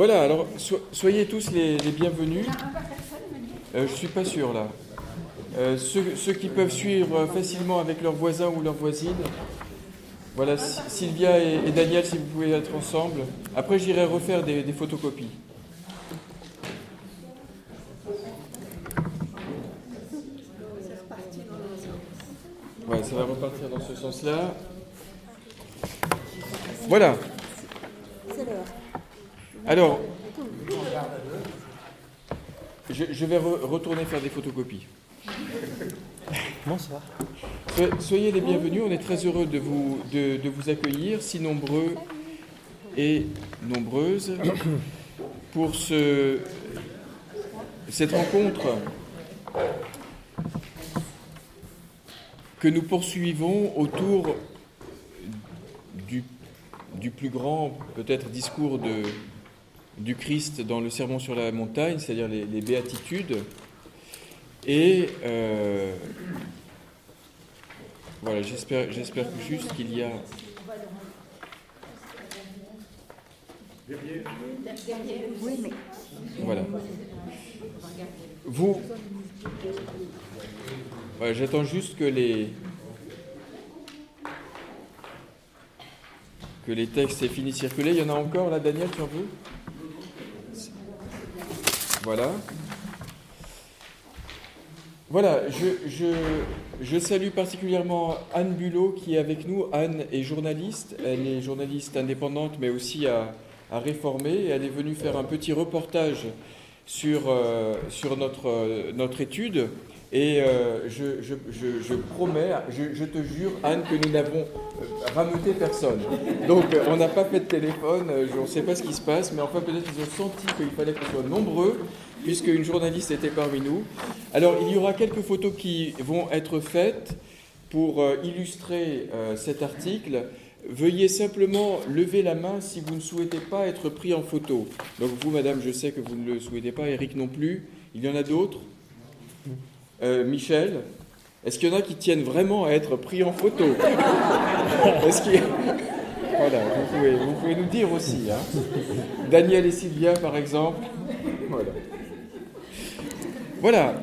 Voilà, alors soyez tous les, bienvenus. Euh, je ne suis pas sûr là. Euh, ceux, qui peuvent suivre facilement avec leurs voisins ou leurs voisines. Voilà, Sylvia et, Daniel, si vous pouvez être ensemble. Après, j'irai refaire des, photocopies. Ouais, ça va repartir dans ce sens-là. Voilà. Alors, je, vais retourner faire des photocopies. Bonsoir. soyez les bienvenus, on est très heureux de vous, de, vous accueillir, si nombreux et nombreuses, pour ce, cette rencontre que nous poursuivons autour du, du plus grand, peut-être, discours de, du Christ dans le Sermon sur la montagne, c'est-à-dire les, béatitudes. Et euh, voilà, j'espère, juste qu'il y a. Voilà. Vous. j'attends juste que les. que les textes aient fini de circuler. Il y en a encore là, Daniel, en veux voilà. Voilà, je, salue particulièrement Anne Bulot qui est avec nous. Anne est journaliste, elle est journaliste indépendante mais aussi à, réformer. Elle est venue faire un petit reportage sur, euh, notre, notre étude et euh, je, promets, je, te jure, Anne, que nous n'avons euh, rameuté personne. Donc, euh, on n'a pas fait de téléphone, je ne sais pas ce qui se passe, mais enfin, peut-être qu'ils ont senti qu'il fallait qu'on soit nombreux, puisque une journaliste était parmi nous. Alors, il y aura quelques photos qui vont être faites pour illustrer cet article. Veuillez simplement lever la main si vous ne souhaitez pas être pris en photo. Donc, vous, madame, je sais que vous ne le souhaitez pas, Eric non plus. Il y en a d'autres euh, Michel, est-ce qu'il y en a qui tiennent vraiment à être pris en photo Voilà, vous pouvez, nous dire aussi. Hein. Daniel et Sylvia, par exemple. Voilà.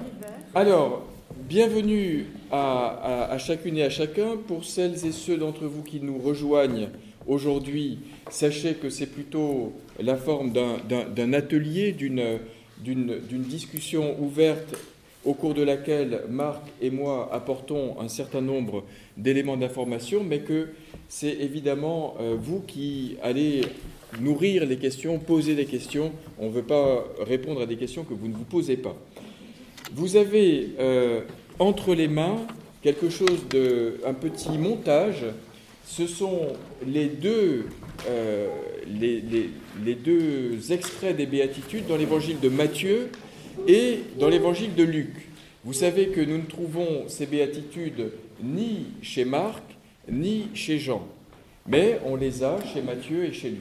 Alors, bienvenue à, chacune et à chacun. Pour celles et ceux d'entre vous qui nous rejoignent aujourd'hui, sachez que c'est plutôt la forme d'un atelier, d'une discussion ouverte au cours de laquelle Marc et moi apportons un certain nombre d'éléments d'information, mais que c'est évidemment euh, vous qui allez nourrir les questions, poser des questions. On ne veut pas répondre à des questions que vous ne vous posez pas. Vous avez euh, entre les mains quelque chose de, un petit montage. Ce sont les deux, euh, les, les deux extraits des béatitudes dans l'évangile de Matthieu et dans l'évangile de Luc. Vous savez que nous ne trouvons ces béatitudes ni chez Marc, ni chez Jean, mais on les a chez Matthieu et chez Luc.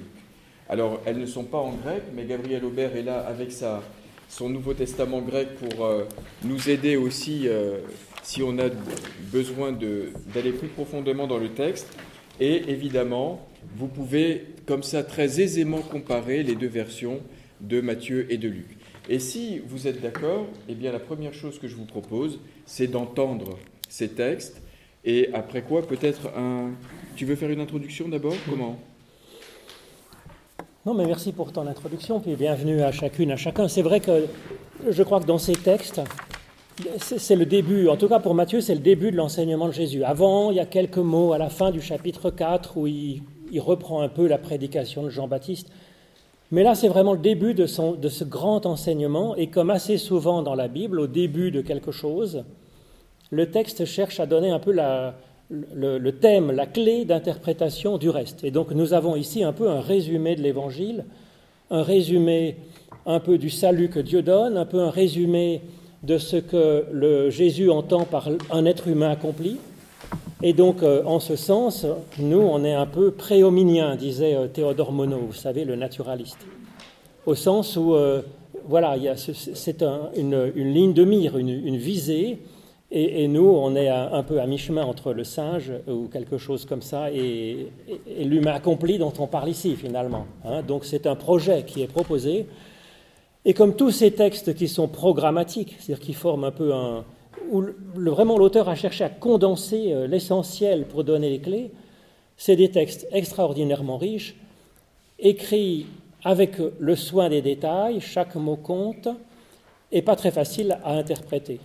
Alors, elles ne sont pas en grec, mais Gabriel Aubert est là avec son Nouveau Testament grec pour euh, nous aider aussi euh, si on a besoin d'aller plus profondément dans le texte. Et évidemment, vous pouvez comme ça très aisément comparer les deux versions de Matthieu et de Luc. Et si vous êtes d'accord, eh bien la première chose que je vous propose, c'est d'entendre ces textes. Et après quoi, peut-être un. Tu veux faire une introduction d'abord? Comment? Non, mais merci pour ton introduction, puis bienvenue à chacune, à chacun. C'est vrai que je crois que dans ces textes, c'est le début, en tout cas pour Matthieu, c'est le début de l'enseignement de Jésus. Avant, il y a quelques mots à la fin du chapitre 4 où il, il reprend un peu la prédication de Jean-Baptiste. Mais là, c'est vraiment le début de, ce grand enseignement, et comme assez souvent dans la Bible, au début de quelque chose, le texte cherche à donner un peu le, thème, la clé d'interprétation du reste. Et donc nous avons ici un peu un résumé de l'Évangile, un résumé un peu du salut que Dieu donne, un peu un résumé de ce que Jésus entend par un être humain accompli, et donc, euh, en ce sens, nous, on est un peu préhominien, disait euh, Théodore Monod, vous savez, le naturaliste. Au sens où, euh, voilà, c'est une, ligne de mire, une, visée, Et, nous, on est un, peu à mi-chemin entre le singe ou quelque chose comme ça et, l'humain accompli dont on parle ici finalement. Hein. Donc c'est un projet qui est proposé. Et comme tous ces textes qui sont programmatiques, c'est-à-dire qui forment un peu un... où vraiment l'auteur a cherché à condenser euh, l'essentiel pour donner les clés, c'est des textes extraordinairement riches, écrits avec le soin des détails, chaque mot compte, et pas très facile à interpréter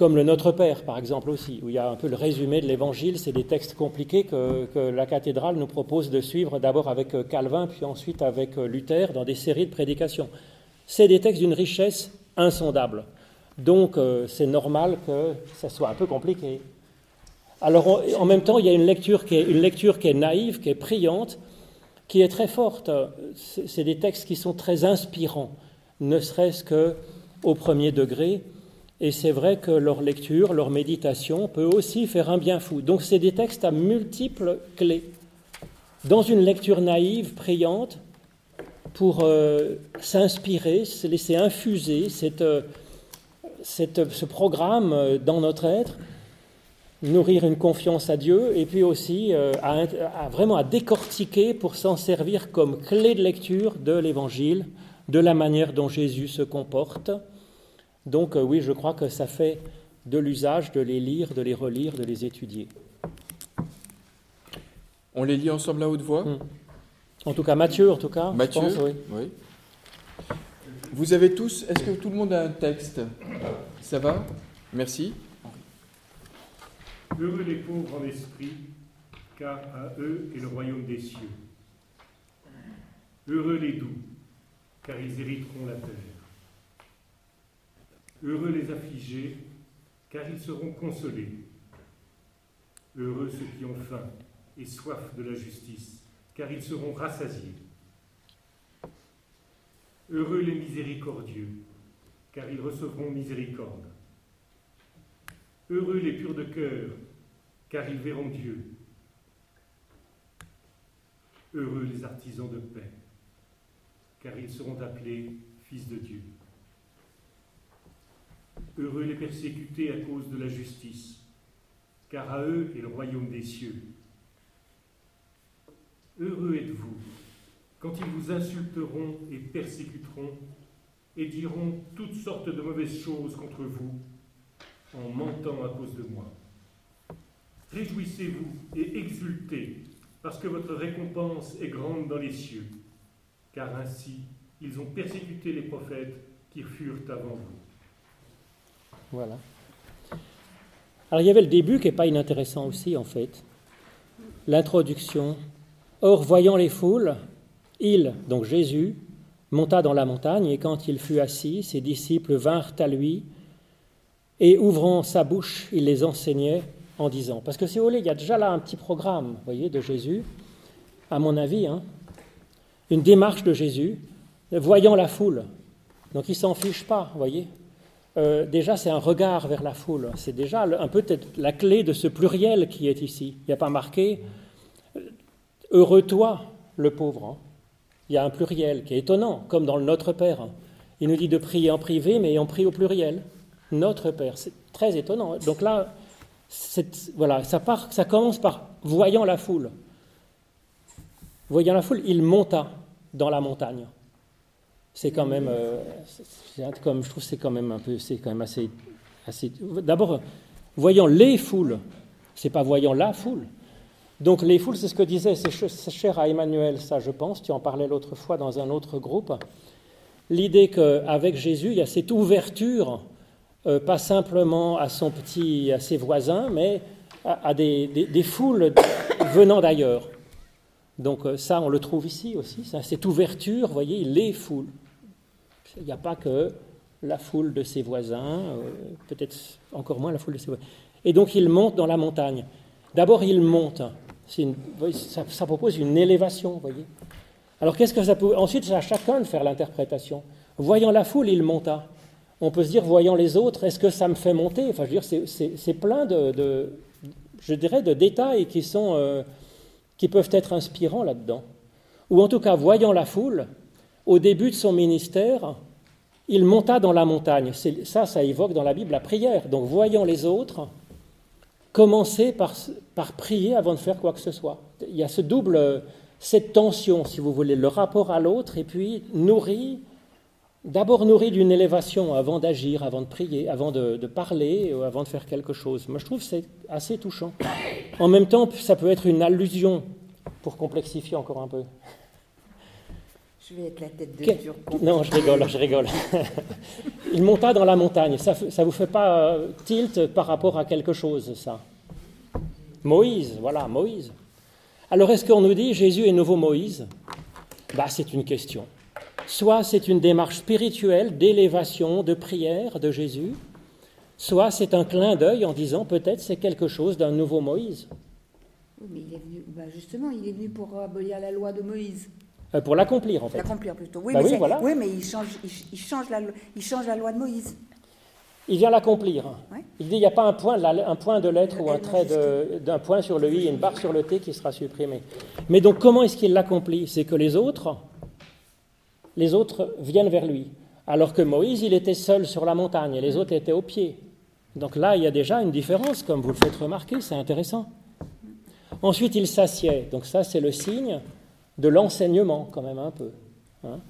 comme le Notre Père, par exemple, aussi, où il y a un peu le résumé de l'Évangile. C'est des textes compliqués que, la cathédrale nous propose de suivre d'abord avec euh, Calvin, puis ensuite avec euh, Luther, dans des séries de prédications. C'est des textes d'une richesse insondable. Donc, euh, c'est normal que ça soit un peu compliqué. Alors, en même temps, il y a une lecture, qui est, une lecture qui est naïve, qui est priante, qui est très forte. C'est des textes qui sont très inspirants, ne serait-ce qu'au premier degré. Et c'est vrai que leur lecture, leur méditation peut aussi faire un bien fou. Donc c'est des textes à multiples clés. Dans une lecture naïve, priante, pour euh, s'inspirer, se laisser infuser euh, ce programme euh, dans notre être, nourrir une confiance à Dieu et puis aussi à, vraiment à décortiquer pour s'en servir comme clé de lecture de l'Évangile, de la manière dont Jésus se comporte donc euh, oui, je crois que ça fait de l'usage de les lire, de les relire, de les étudier. On les lit ensemble à haute voix? Hmm. En tout cas, Matthieu, en tout cas. Matthieu, oui. Vous avez tous, est-ce que tout le monde a un texte? Ça va? Merci. Heureux les pauvres en esprit, car à eux est le royaume des cieux. Heureux les doux, car ils hériteront la terre. Heureux les affligés, car ils seront consolés. Heureux ceux qui ont faim et soif de la justice, car ils seront rassasiés. Heureux les miséricordieux, car ils recevront miséricorde. Heureux les purs de cœur, car ils verront Dieu. Heureux les artisans de paix, car ils seront appelés fils de Dieu. Heureux les persécutés à cause de la justice, car à eux est le royaume des cieux. Heureux êtes-vous quand ils vous insulteront et persécuteront et diront toutes sortes de mauvaises choses contre vous en mentant à cause de moi. Réjouissez-vous et exultez, parce que votre récompense est grande dans les cieux, car ainsi ils ont persécuté les prophètes qui furent avant vous. Voilà. Alors il y avait le début qui n'est pas inintéressant aussi en fait. L'introduction. Or, voyant les foules, il, donc Jésus, monta dans la montagne, et quand il fut assis, ses disciples vinrent à lui, et ouvrant sa bouche, il les enseignait en disant, parce que si vous voulez, il y a déjà là un petit programme, voyez, de Jésus, à mon avis, hein, une démarche de Jésus, voyant la foule. Donc il s'en fiche pas, voyez. Euh, déjà c'est un regard vers la foule. C'est déjà un peu la clé de ce pluriel qui est ici. Il n'y a pas marqué euh, Heureux toi, le pauvre. Hein. Il y a un pluriel qui est étonnant, comme dans le Notre Père. Il nous dit de prier en privé, mais on prie au pluriel. Notre Père. C'est très étonnant. Donc là, voilà, ça, commence par voyant la foule. Voyant la foule, il monta dans la montagne c'est quand même, euh, comme, je trouve, c'est quand même un peu, c'est quand même assez, assez. D'abord, voyant les foules, c'est pas voyant la foule. Donc les foules, c'est ce que disait, c'est cher à Emmanuel, ça, je pense. Tu en parlais l'autre fois dans un autre groupe. L'idée qu'avec Jésus, il y a cette ouverture, euh, pas simplement à son petit, à ses voisins, mais à, des, foules venant d'ailleurs. Donc euh, ça, on le trouve ici aussi, cette ouverture, vous voyez, les foules. Il n'y a pas que la foule de ses voisins, euh, peut-être encore moins la foule de ses voisins. Et donc il monte dans la montagne. D'abord, il monte. Ça, propose une élévation, voyez. Alors qu'est-ce que ça peut... Ensuite, c'est à chacun de faire l'interprétation. Voyant la foule, il monta. On peut se dire, voyant les autres, est-ce que ça me fait monter? Enfin, je veux dire, c'est plein de, je dirais, de détails qui sont... Euh, qui peuvent être inspirants là-dedans. Ou en tout cas, voyant la foule, au début de son ministère, Il monta dans la montagne. Ça, ça évoque dans la Bible la prière. Donc, voyant les autres, commencer par, prier avant de faire quoi que ce soit. Il y a ce double, cette tension, si vous voulez, le rapport à l'autre, et puis nourri, d'abord nourri d'une élévation avant d'agir, avant de prier, avant de, de, parler, avant de faire quelque chose. Moi, je trouve que c'est assez touchant. En même temps, ça peut être une allusion, pour complexifier encore un peu. Je vais être la tête de. Non, je rigole, je rigole. Il monta dans la montagne. Ça ne vous fait pas euh, tilt par rapport à quelque chose, ça? Moïse, voilà, Moïse. Alors est-ce qu'on nous dit Jésus est nouveau Moïse? Bah, C'est une question. Soit c'est une démarche spirituelle d'élévation, de prière de Jésus, soit c'est un clin d'œil en disant peut-être c'est quelque chose d'un nouveau Moïse. Oui, mais il est venu, bah justement, il est venu pour abolir la loi de Moïse. Euh, pour l'accomplir, en fait. L'accomplir plutôt. Oui, Bah mais, oui, c'est- voilà. oui, mais il change, il, il change la, lo- il change la loi de Moïse. Il vient l'accomplir. Ouais. Il dit il n'y a pas un point, de la- un point de lettre Le ou un trait d'un point sur le i et une barre sur le t qui sera supprimé. Mais donc comment est-ce qu'il l'accomplit? C'est que les autres, les autres viennent vers lui. Alors que Moïse, il était seul sur la montagne et les autres étaient au pied. Donc là, il y a déjà une différence, comme vous le faites remarquer, c'est intéressant. Ensuite, il s'assied. Donc ça, c'est le signe de l'enseignement, quand même un peu. hein.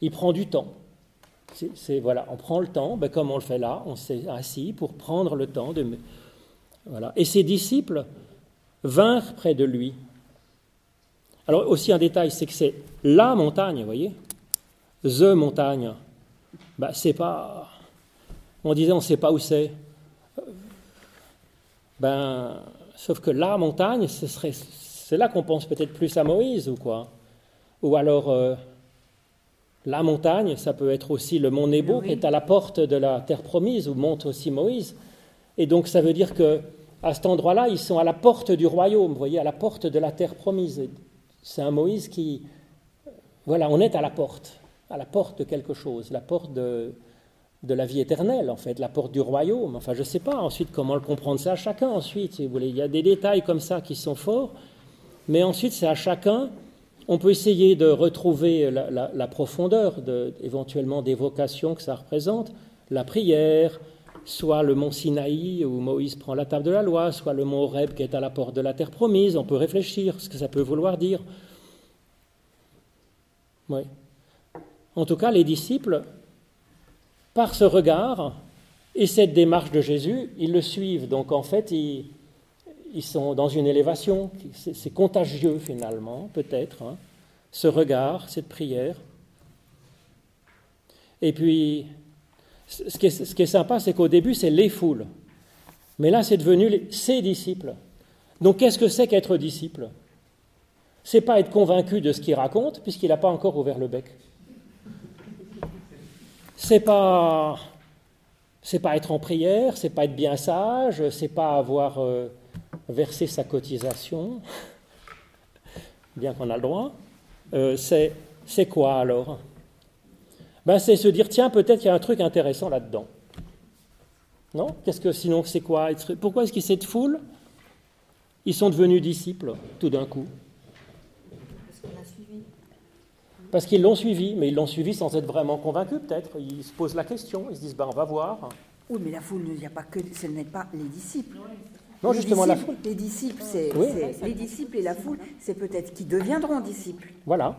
Il prend du temps. C'est, voilà, on prend le temps, ben, comme on le fait là, on s'est assis pour prendre le temps de. Voilà. Et ses disciples vinrent près de lui. Alors, aussi un détail, c'est que c'est la montagne, vous voyez The montagne. Ben, c'est pas. On disait, on ne sait pas où c'est. Ben, sauf que la montagne, ce serait, c'est là qu'on pense peut-être plus à Moïse ou quoi? Ou alors. euh, la montagne, ça peut être aussi le mont Nebo Oui. qui est à la porte de la terre promise où monte aussi Moïse. Et donc ça veut dire que à cet endroit-là, ils sont à la porte du royaume, vous voyez, à la porte de la terre promise. C'est un Moïse qui, voilà, on est à la porte, à la porte de quelque chose, la porte de, de la vie éternelle en fait, la porte du royaume. Enfin, je ne sais pas ensuite comment le comprendre, c'est à chacun ensuite, si vous voulez. Il y a des détails comme ça qui sont forts, mais ensuite c'est à chacun on peut essayer de retrouver la, profondeur, de, éventuellement des vocations que ça représente, la prière, soit le mont Sinaï où Moïse prend la table de la loi, soit le mont Horeb qui est à la porte de la terre promise. On peut réfléchir ce que ça peut vouloir dire. Oui. En tout cas, les disciples, par ce regard et cette démarche de Jésus, ils le suivent. Donc en fait, ils, ils sont dans une élévation, c'est contagieux finalement, peut-être, hein, ce regard, cette prière. Et puis, ce qui est, sympa, c'est qu'au début, c'est les foules. Mais là, c'est devenu ses disciples. Donc, qu'est-ce que c'est qu'être disciple? C'est pas être convaincu de ce qu'il raconte, puisqu'il n'a pas encore ouvert le bec. C'est pas, c'est pas être en prière, c'est pas être bien sage, c'est pas avoir euh, versé sa cotisation, bien qu'on a le droit. Euh, c'est, c'est quoi alors? Ben, C'est se dire tiens, peut-être qu'il y a un truc intéressant là-dedans. Non? Qu'est-ce que sinon c'est quoi? Pourquoi est-ce qu'ils cette foule Ils sont devenus disciples tout d'un coup. Parce qu'on a suivi. Parce qu'ils l'ont suivi, mais ils l'ont suivi sans être vraiment convaincus peut-être. Ils se posent la question, ils se disent ben, on va voir. Oui, mais la foule, il n'y a pas que, ce n'est pas les disciples. Non, Les justement, la disciples- foule. Les disciples, c'est, Oui. c'est- les disciples et la foule, c'est peut-être qui deviendront disciples. Voilà.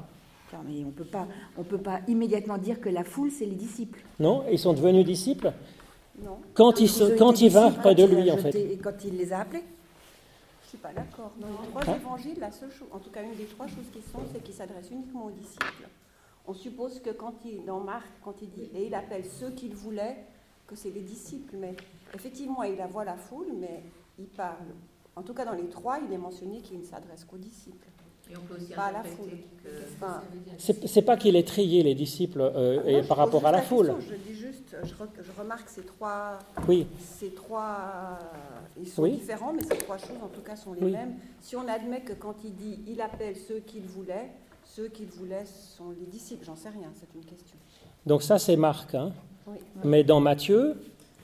Mais on peut pas, on peut pas immédiatement dire que la foule, c'est les disciples. Non Ils sont devenus disciples Non. Quand ils, Ils quand ils vinrent près de lui, en fait. Et quand il les a appelés. Je suis pas d'accord. Dans les trois Hein évangiles, la seule chose, en tout cas une des trois choses qui sont, c'est qu'il s'adresse uniquement aux disciples. On suppose que quand il, dans Marc, quand il dit et il appelle ceux qu'il voulait, que c'est les disciples. Mais effectivement, il voit la foule, mais il parle. En tout cas, dans les trois, il est mentionné qu'il ne s'adresse qu'aux disciples. Et on peut aussi Pas à la foule. que- C'est c'est pas qu'il ait trié les disciples euh, Ah, et par rapport à la foule. question, Je dis juste, je, re- je remarque ces trois, Oui, ces trois, ils sont Oui. différents, mais ces trois choses en tout cas sont les Oui. mêmes. Si on admet que quand il dit il appelle ceux qu'il voulait, ceux qu'il voulait sont les disciples, j'en sais rien, c'est une question. donc ça c'est Marc. hein. Oui. Mais dans Matthieu,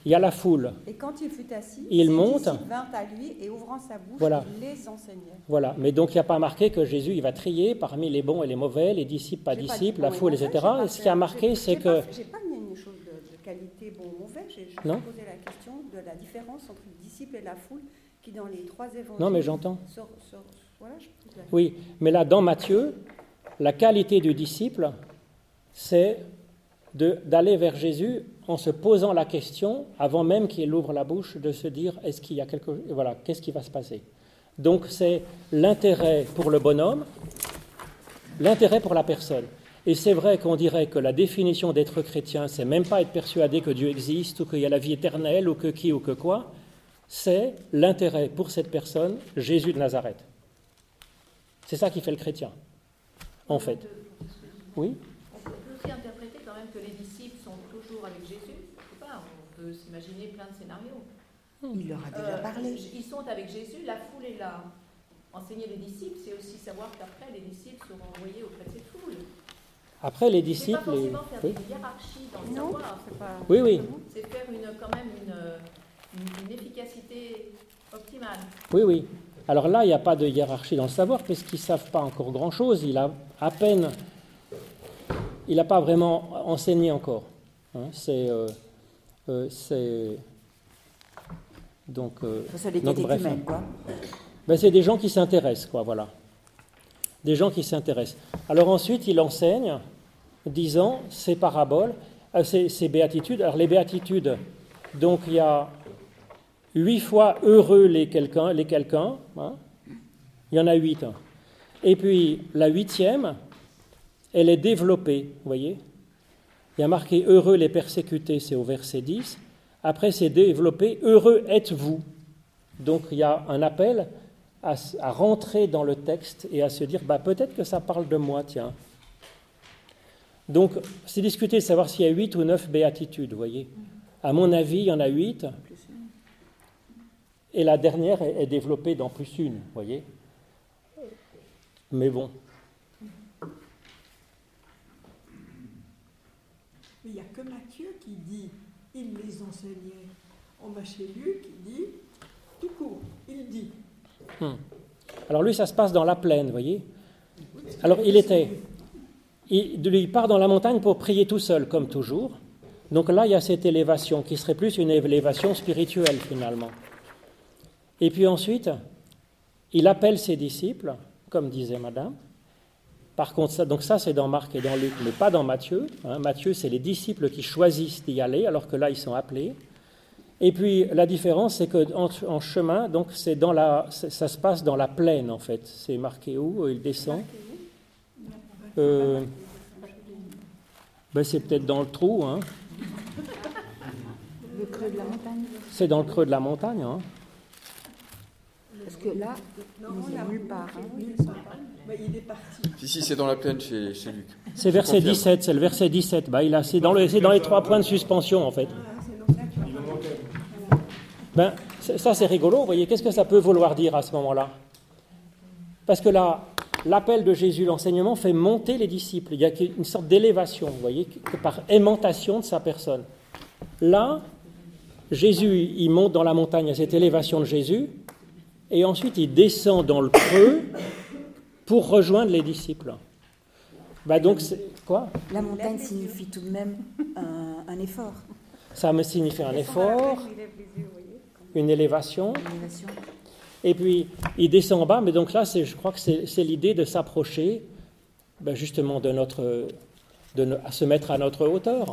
il y a la foule. Et quand il fut assis, Il monte. vinrent à lui et ouvrant sa bouche, Voilà. il les enseignait. Voilà. Mais donc, il n'y a pas marqué que Jésus, il va trier parmi les bons et les mauvais, les disciples, pas pas disciples, dit la foule, etc. pas Et ce qui a marqué, c'est que. pas- J'ai pas mis une chose de, de qualité bon ou mauvais, j'ai posé la question de la différence entre le disciple et la foule qui, dans les trois évangiles. Non, mais j'entends. voilà, je Oui, mais là, dans Matthieu, la qualité du disciple, c'est d'aller vers Jésus en se posant la question, avant même qu'il ouvre la bouche, de se dire est-ce qu'il y a quelque voilà, qu'est-ce qui va se passer? Donc c'est l'intérêt pour le bonhomme, l'intérêt pour la personne. Et c'est vrai qu'on dirait que la définition d'être chrétien, c'est même pas être persuadé que Dieu existe ou qu'il y a la vie éternelle ou que qui ou que quoi, c'est l'intérêt pour cette personne, Jésus de Nazareth. C'est ça qui fait le chrétien, en fait. Oui On peut aussi interpréter quand même que les disciples sont toujours avec Jésus. Je sais pas, on peut s'imaginer plein de scénarios. Il leur a déjà Euh, parlé. Ils sont avec Jésus, la foule est là. Enseigner les disciples, c'est aussi savoir qu'après, les disciples seront envoyés auprès de cette foule. Après, les C'est pas disciples. forcément faire Oui, des hiérarchies dans le Non, savoir. pas. oui, oui, C'est faire une, quand même une, une- une efficacité optimale. oui, oui. Alors là, il n'y a pas de hiérarchie dans le savoir, puisqu'ils ne savent pas encore grand-chose. Il a à peine. Il n'a pas vraiment enseigné encore. Hein, c'est. euh, euh, c'est- donc. euh. Ben, c'est des gens qui s'intéressent, quoi, voilà. Des gens qui s'intéressent. Alors ensuite, il enseigne, disant ces paraboles, euh, ces, ces béatitudes. Alors les béatitudes, donc il y a huit fois heureux les quelqu'un, les quelqu'un. hein. Il y en a huit. hein. Et puis la huitième, elle est développée, vous voyez. Il y a marqué heureux les persécutés, c'est au verset 10. Après, c'est développé heureux êtes-vous. Donc il y a un appel à, rentrer dans le texte et à se dire bah, peut-être que ça parle de moi, tiens. Donc c'est discuter de savoir s'il y a huit ou neuf béatitudes, vous voyez. À mon avis, il y en a huit. Et la dernière est, est développée dans plus une, vous voyez. Mais bon, Il n'y a que Matthieu qui dit il les enseignait. On va chez Luc qui dit tout court, il dit. Alors lui, ça se passe dans la plaine, voyez. Alors il était, il, il part dans la montagne pour prier tout seul, comme toujours. Donc là, il y a cette élévation qui serait plus une élévation spirituelle finalement. Et puis ensuite, il appelle ses disciples, comme disait Madame. Par contre, ça, donc ça c'est dans Marc et dans Luc, mais pas dans Matthieu. hein. Matthieu, c'est les disciples qui choisissent d'y aller, alors que là, ils sont appelés. Et puis la différence, c'est que en, en chemin, donc c'est dans la, ça se passe dans la plaine en fait. C'est marqué où Il descend? Euh, ben, c'est peut-être dans le trou. Hein. Le creux de la montagne. C'est dans le creux de la montagne. Hein. Parce que là, Non, il n'est nulle part. hein. Mais il est parti. Si, si, c'est dans la plaine chez, chez Luc. C'est verset confirme. 17. C'est le verset 17. Ben, il a, c'est dans, le- c'est dans les trois points de suspension en fait. Ah. Ben, c'est- ça c'est rigolo, vous voyez, qu'est-ce que ça peut vouloir dire à ce moment-là? Parce que là, l'appel de Jésus, l'enseignement, fait monter les disciples. Il y a une sorte d'élévation, vous voyez, que par aimantation de sa personne. Là, Jésus, il monte dans la montagne à cette élévation de Jésus, et ensuite il descend dans le creux pour rejoindre les disciples. Ben donc, c'est quoi? La montagne signifie tout de même un, un effort, Ça me signifie un effort, une élévation. Et puis, il descend en bas, mais donc là, c'est- je crois que c'est c'est l'idée de s'approcher ben, justement de notre, de no- à se mettre à notre hauteur.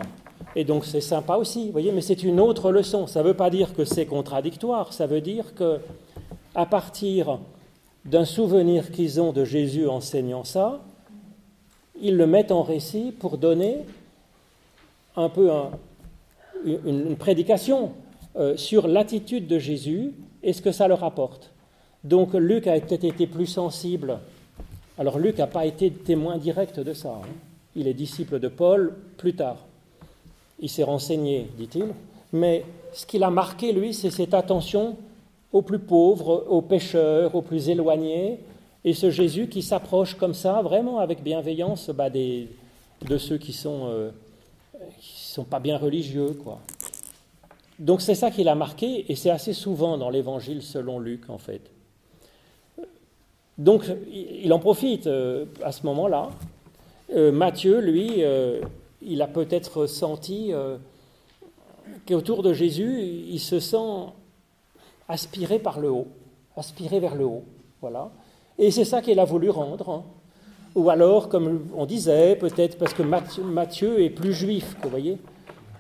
Et donc, c'est sympa aussi, vous voyez, mais c'est une autre leçon. Ça ne veut pas dire que c'est contradictoire, ça veut dire que à partir d'un souvenir qu'ils ont de Jésus enseignant ça, ils le mettent en récit pour donner un peu un- une, une prédication euh, sur l'attitude de Jésus et ce que ça leur apporte. Donc Luc a peut-être été plus sensible. Alors Luc n'a pas été témoin direct de ça. hein. Il est disciple de Paul plus tard. Il s'est renseigné, dit-il. Mais ce qu'il a marqué, lui, c'est cette attention aux plus pauvres, aux pécheurs, aux plus éloignés, et ce Jésus qui s'approche comme ça, vraiment avec bienveillance, bah, des, de ceux qui sont, euh, sont pas bien religieux, quoi. donc c'est ça qui l'a marqué, et c'est assez souvent dans l'évangile selon Luc, en fait. Donc il en profite euh, à ce moment-là. Euh, Matthieu, lui, il a peut-être senti qu'autour de Jésus, il se sent aspiré par le haut, aspiré vers le haut. Voilà. Et c'est ça qu'il a voulu rendre. hein. Ou alors, comme on disait, peut-être parce que Matthieu, est plus juif, vous voyez.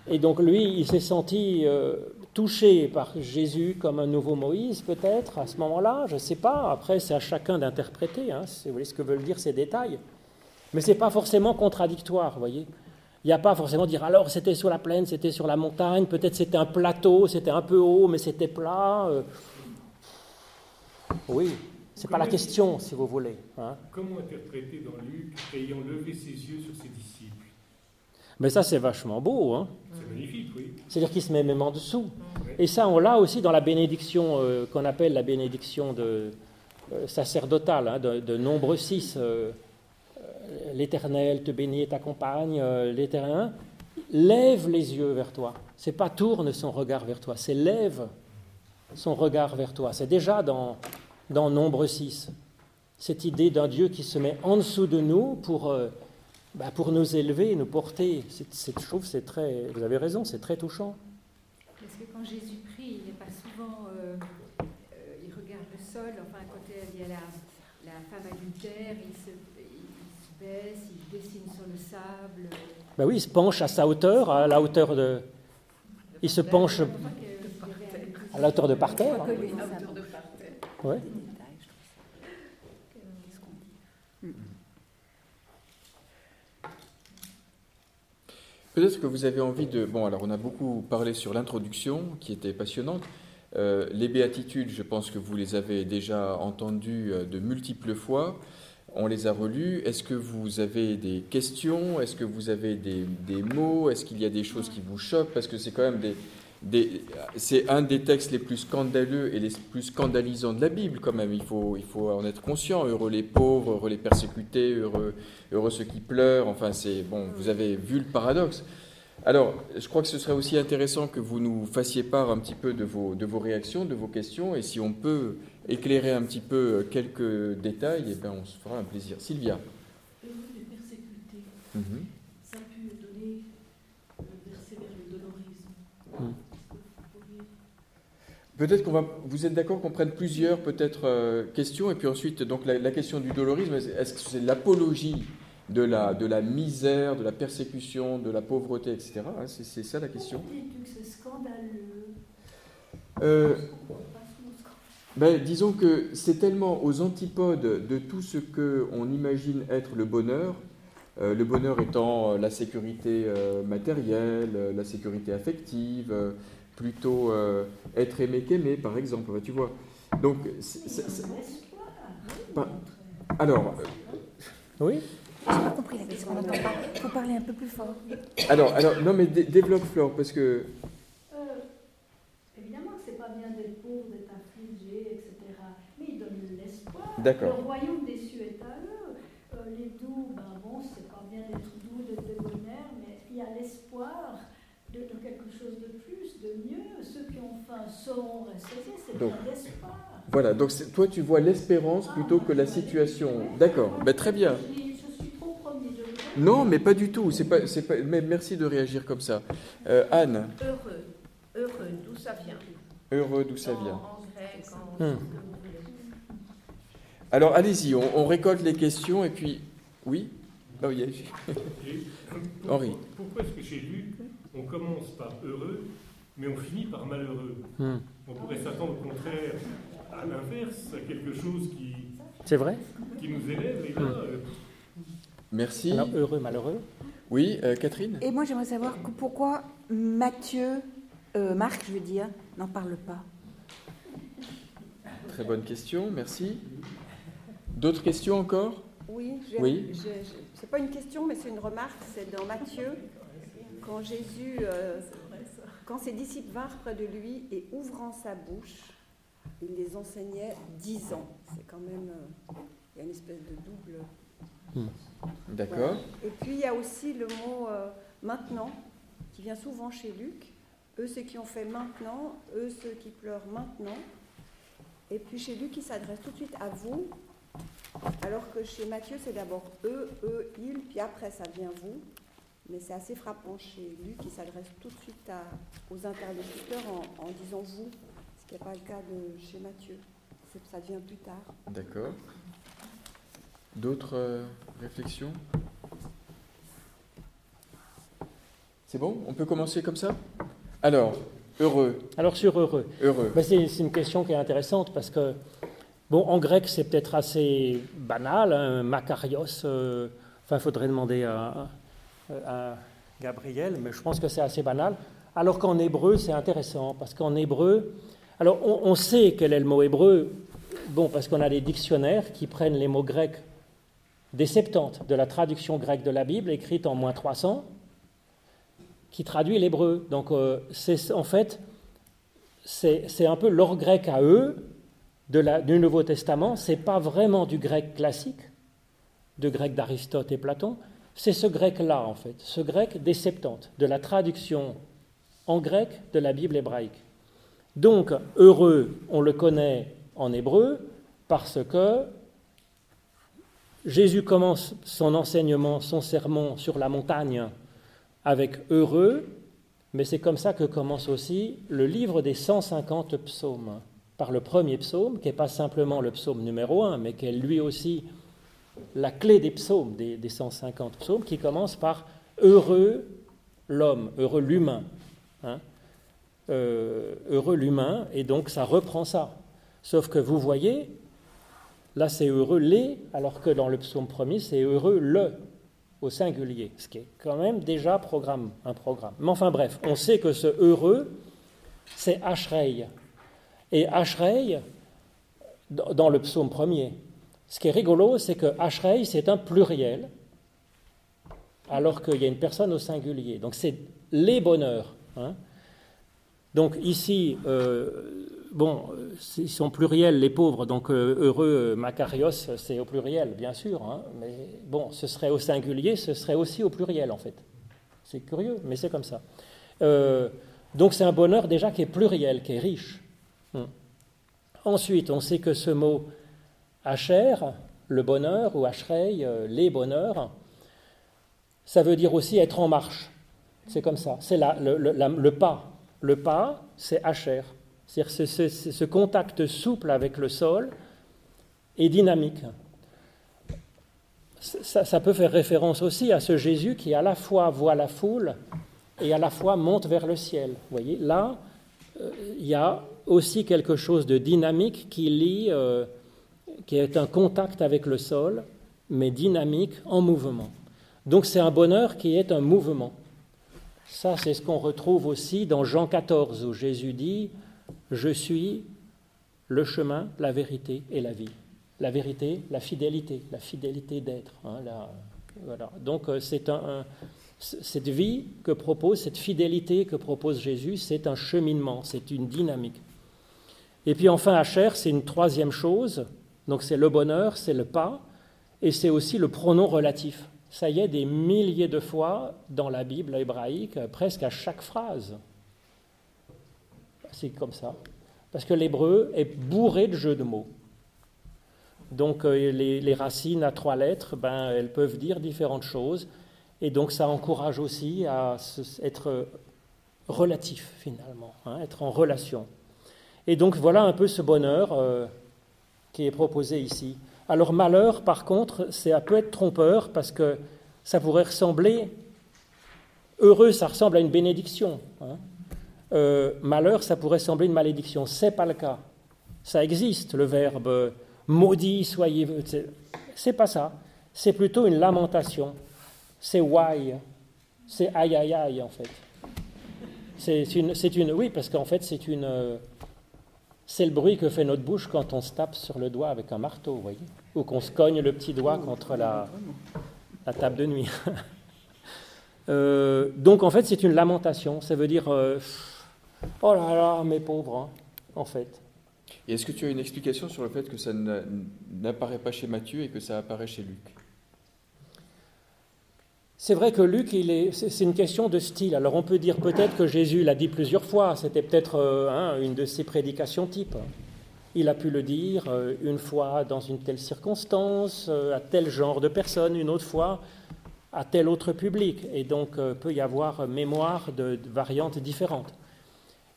Et donc lui, il s'est senti euh, touché par Jésus comme un nouveau Moïse, peut-être, à ce moment-là, je ne sais pas. Après, c'est à chacun d'interpréter, hein, vous voyez ce que veulent dire ces détails. Mais ce n'est pas forcément contradictoire, vous voyez. Il n'y a pas forcément dire alors c'était sur la plaine, c'était sur la montagne, peut-être c'était un plateau, c'était un peu haut, mais c'était plat. euh. Oui, c'est pas la question, si vous voulez. hein. Comment interpréter dans Luc ayant levé ses yeux sur ses disciples? Mais ça, c'est vachement beau. Hein. C'est magnifique, oui. C'est-à-dire qu'il se met même en dessous. Et ça, on l'a aussi dans la bénédiction euh, qu'on appelle la bénédiction de, euh, sacerdotale, hein, de, de Nombre 6. L'Éternel te bénit et t'accompagne, euh, l'Éternel. Lève les yeux vers toi. C'est pas tourne son regard vers toi, c'est lève son regard vers toi. C'est déjà dans, dans Nombre 6. Cette idée d'un Dieu qui se met en dessous de nous pour, euh, bah, pour nous élever, nous porter. Je trouve c'est très. Vous avez raison, c'est très touchant. Parce que quand Jésus prie, il n'est pas souvent. euh, il regarde le sol. Enfin, à côté, il y a la, la femme adultère. Il il dessine sur le sable. Ben oui, il se penche à sa hauteur, à la hauteur de. Il se penche à la hauteur de par terre. hein. Que les- À ça- hauteur de parterre. Ouais. Peut-être que vous avez envie de... Bon, alors on a beaucoup parlé sur l'introduction, qui était passionnante. Euh, les béatitudes, je pense que vous les avez déjà entendues euh, de multiples fois. On les a relues. Est-ce que vous avez des questions? Est-ce que vous avez des, des mots? Est-ce qu'il y a des choses qui vous choquent? Parce que c'est quand même des... des- c'est un des textes les plus scandaleux et les plus scandalisants de la Bible, quand même. Il faut, il faut en être conscient. Heureux les pauvres, heureux les persécutés, heureux, heureux ceux qui pleurent. Enfin, c'est bon. Vous avez vu le paradoxe. Alors, je crois que ce serait aussi intéressant que vous nous fassiez part un petit peu de vos, de vos réactions, de vos questions, et si on peut éclairer un petit peu quelques détails, eh ben, on se fera un plaisir. Sylvia. Mhm. ça a pu donner le verset vers le dolorisme. Pourriez- Peut-être qu'on va. Vous êtes d'accord qu'on prenne plusieurs peut-être euh, questions, et puis ensuite, donc la, la question du dolorisme, est-ce que c'est l'apologie de la, de la misère, de la persécution, de la pauvreté, etc. hein, c'est, ça la question. Dis-tu que c'est scandaleux? Euh. Ben, disons que c'est tellement aux antipodes de tout ce que on imagine être le bonheur. euh, le bonheur étant euh, la sécurité euh, matérielle, la sécurité affective, euh, plutôt euh, être aimé qu'aimé, par exemple. Tu vois. Donc, Pas- alors, Oui J'ai pas compris la question, on n'entend pas. Il faut parler un peu plus fort. alors, alors, non, mais dé- développe Flore, parce que Euh, évidemment que c'est pas bien d'être pauvre, d'être affligé, etc. Mais il donne l'espoir. D'accord. Le royaume des cieux est à eux. Euh, les doux, ben bon, c'est pas bien d'être doux, d'être débonnaire, mais il y a l'espoir de, de quelque chose de plus, de mieux. Ceux qui ont faim sauront ressaisir, c'est Donc, plein d'espoir. voilà. Donc, toi, tu vois l'espérance plutôt que la situation. D'accord. Ben, très bien. Je, dis- je suis trop promis, je vous Non, mais pas du tout. C'est pas, c'est pas. Mais merci de réagir comme ça. Euh, Anne, Heureux. Heureux, d'où ça vient? Heureux d'où ça En- vient. En grec, en Hmm. ce que vous voulez. Alors allez-y, on, on récolte les questions et puis. Oui? Ah Henri. Pourquoi est-ce que chez Luc, on commence par heureux, mais on finit par malheureux? Hmm. On pourrait s'attendre au contraire à l'inverse, à quelque chose qui, C'est vrai? qui nous élève. Et là, Hmm. euh, Merci. Alors, heureux, malheureux? Oui, euh, Catherine? Et moi, j'aimerais savoir que pourquoi Matthieu, euh, Marc, je veux dire, n'en parle pas? Très bonne question, merci. D'autres questions encore? Oui, j'ai- Oui. c'est pas une question, mais c'est une remarque. C'est dans Matthieu, quand Jésus, euh, quand ses disciples vinrent près de lui et ouvrant sa bouche, il les enseignait dix ans. C'est quand même, euh, il y a une espèce de double. D'accord. Et puis il y a aussi le mot euh, maintenant, qui vient souvent chez Luc, eux ceux qui ont fait maintenant, eux ceux qui pleurent maintenant. Et puis chez Luc, il s'adresse tout de suite à vous, alors que chez Matthieu, c'est d'abord eux, eux, ils, puis après ça vient vous. Mais c'est assez frappant chez Luc, il s'adresse tout de suite à, aux interlocuteurs en, en disant vous, ce qui n'est pas le cas de chez Matthieu. C'est- Ça vient plus tard. D'accord. D'autres euh, réflexions? C'est bon? On peut commencer comme ça? Alors, heureux, Alors sur heureux, heureux. Ben, c'est une question qui est intéressante parce que, bon, en grec, c'est peut-être assez banal, hein, Makarios, euh, enfin, il faudrait demander à, Gabriel, mais je pense que c'est assez banal. Alors qu'en hébreu, c'est intéressant parce qu'en hébreu, alors on, sait quel est le mot hébreu, bon, parce qu'on a des dictionnaires qui prennent les mots grecs des Septante, de la traduction grecque de la Bible, écrite en moins 300, qui traduit l'hébreu. Donc, euh, c'est en fait c'est un peu leur grec à eux du Nouveau Testament. C'est pas vraiment du grec classique, de grec d'Aristote et Platon. C'est ce grec-là, en fait, ce grec des Septante, de la traduction en grec de la Bible hébraïque. Donc, heureux, on le connaît en hébreu parce que Jésus commence son enseignement, son sermon sur la montagne avec heureux, mais c'est comme ça que commence aussi le livre des 150 psaumes, par le premier psaume, qui n'est pas simplement le psaume numéro 1, mais qui est lui aussi la clé des psaumes, des, des 150 psaumes, qui commence par heureux l'homme, heureux l'humain. hein. Euh, heureux l'humain, et donc ça reprend ça. Sauf que vous voyez, là c'est heureux les, alors que dans le psaume premier c'est heureux le au singulier, ce qui est quand même déjà un programme. Mais enfin bref, on sait que ce heureux, c'est Ashrei. Et Ashrei, dans le psaume premier, ce qui est rigolo, c'est que Ashrei, c'est un pluriel, alors qu'il y a une personne au singulier. Donc c'est les bonheurs. hein. Donc ici, euh, bon, ils sont pluriels, les pauvres, donc euh, heureux, euh, Makarios, c'est au pluriel, bien sûr, hein, mais bon, ce serait au singulier, ce serait aussi au pluriel, en fait. C'est curieux, mais c'est comme ça. Donc c'est un bonheur déjà qui est pluriel, qui est riche. Ensuite, on sait que ce mot Asher, le bonheur, ou Ashrei, euh, les bonheurs, ça veut dire aussi être en marche. C'est comme ça. C'est le, pas. Le pas, c'est Asher. C'est-à-dire ce, contact souple avec le sol et dynamique. Ça, ça peut faire référence aussi à ce Jésus qui à la fois voit la foule et à la fois monte vers le ciel. Vous voyez, là, il y a aussi quelque chose de dynamique qui lie, euh, qui est un contact avec le sol, mais dynamique en mouvement. Donc c'est un bonheur qui est un mouvement. Ça, c'est ce qu'on retrouve aussi dans Jean 14, où Jésus dit Je suis le chemin, la vérité et la vie. La vérité, la fidélité, la fidélité d'être. hein, voilà. Donc, euh, c'est un, cette vie que propose, cette fidélité que propose Jésus, c'est un cheminement, c'est une dynamique. Et puis enfin, Hacher, c'est une troisième chose. Donc, c'est le bonheur, c'est le pas, et c'est aussi le pronom relatif. Ça y est, des milliers de fois dans la Bible hébraïque, presque à chaque phrase. C'est comme ça. Parce que l'hébreu est bourré de jeux de mots. Donc euh, les, les racines à trois lettres, ben, elles peuvent dire différentes choses. Et donc ça encourage aussi à être relatif finalement, hein, être en relation. Et donc voilà un peu ce bonheur euh, qui est proposé ici. Alors malheur, par contre, c'est un peu être trompeur parce que ça pourrait ressembler, heureux, ça ressemble à une bénédiction. hein. Euh, malheur, ça pourrait sembler une malédiction. C'est pas le cas. Ça existe, le verbe maudit soyez. C'est pas ça. C'est plutôt une lamentation. C'est why. C'est aïe aïe aïe en fait. C'est une, oui, parce qu'en fait c'est une, c'est le bruit que fait notre bouche quand on se tape sur le doigt avec un marteau, voyez, ou qu'on se cogne le petit doigt contre la, table de nuit. Euh, donc en fait c'est une lamentation. Ça veut dire, euh, oh là là, mes pauvres, hein, en fait. Est-ce que tu as une explication sur le fait que ça n'a- n'apparaît pas chez Matthieu et que ça apparaît chez Luc? C'est vrai que Luc, c'est une question de style. Alors on peut dire peut-être que Jésus l'a dit plusieurs fois, c'était peut-être euh, hein, une de ses prédications type. Il a pu le dire euh, une fois dans une telle circonstance, euh, à tel genre de personne, une autre fois à tel autre public. Et donc peut y avoir mémoire de, de, variantes différentes.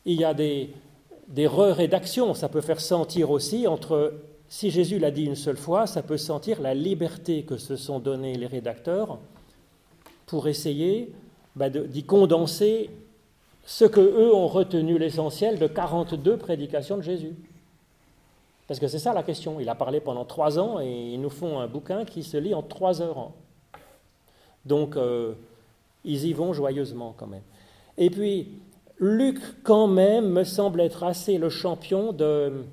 Il y a des, des re-rédactions, ça peut faire sentir aussi entre, si Jésus l'a dit une seule fois, ça peut sentir la liberté que se sont donnés les rédacteurs pour essayer bah, d'y condenser ce que eux ont retenu l'essentiel de 42 prédications de Jésus. Parce que c'est ça la question. Il a parlé pendant trois ans et ils nous font un bouquin qui se lit en trois heures. Donc, euh, ils y vont joyeusement quand même. Et puis, Luc, quand même, me semble être assez le champion de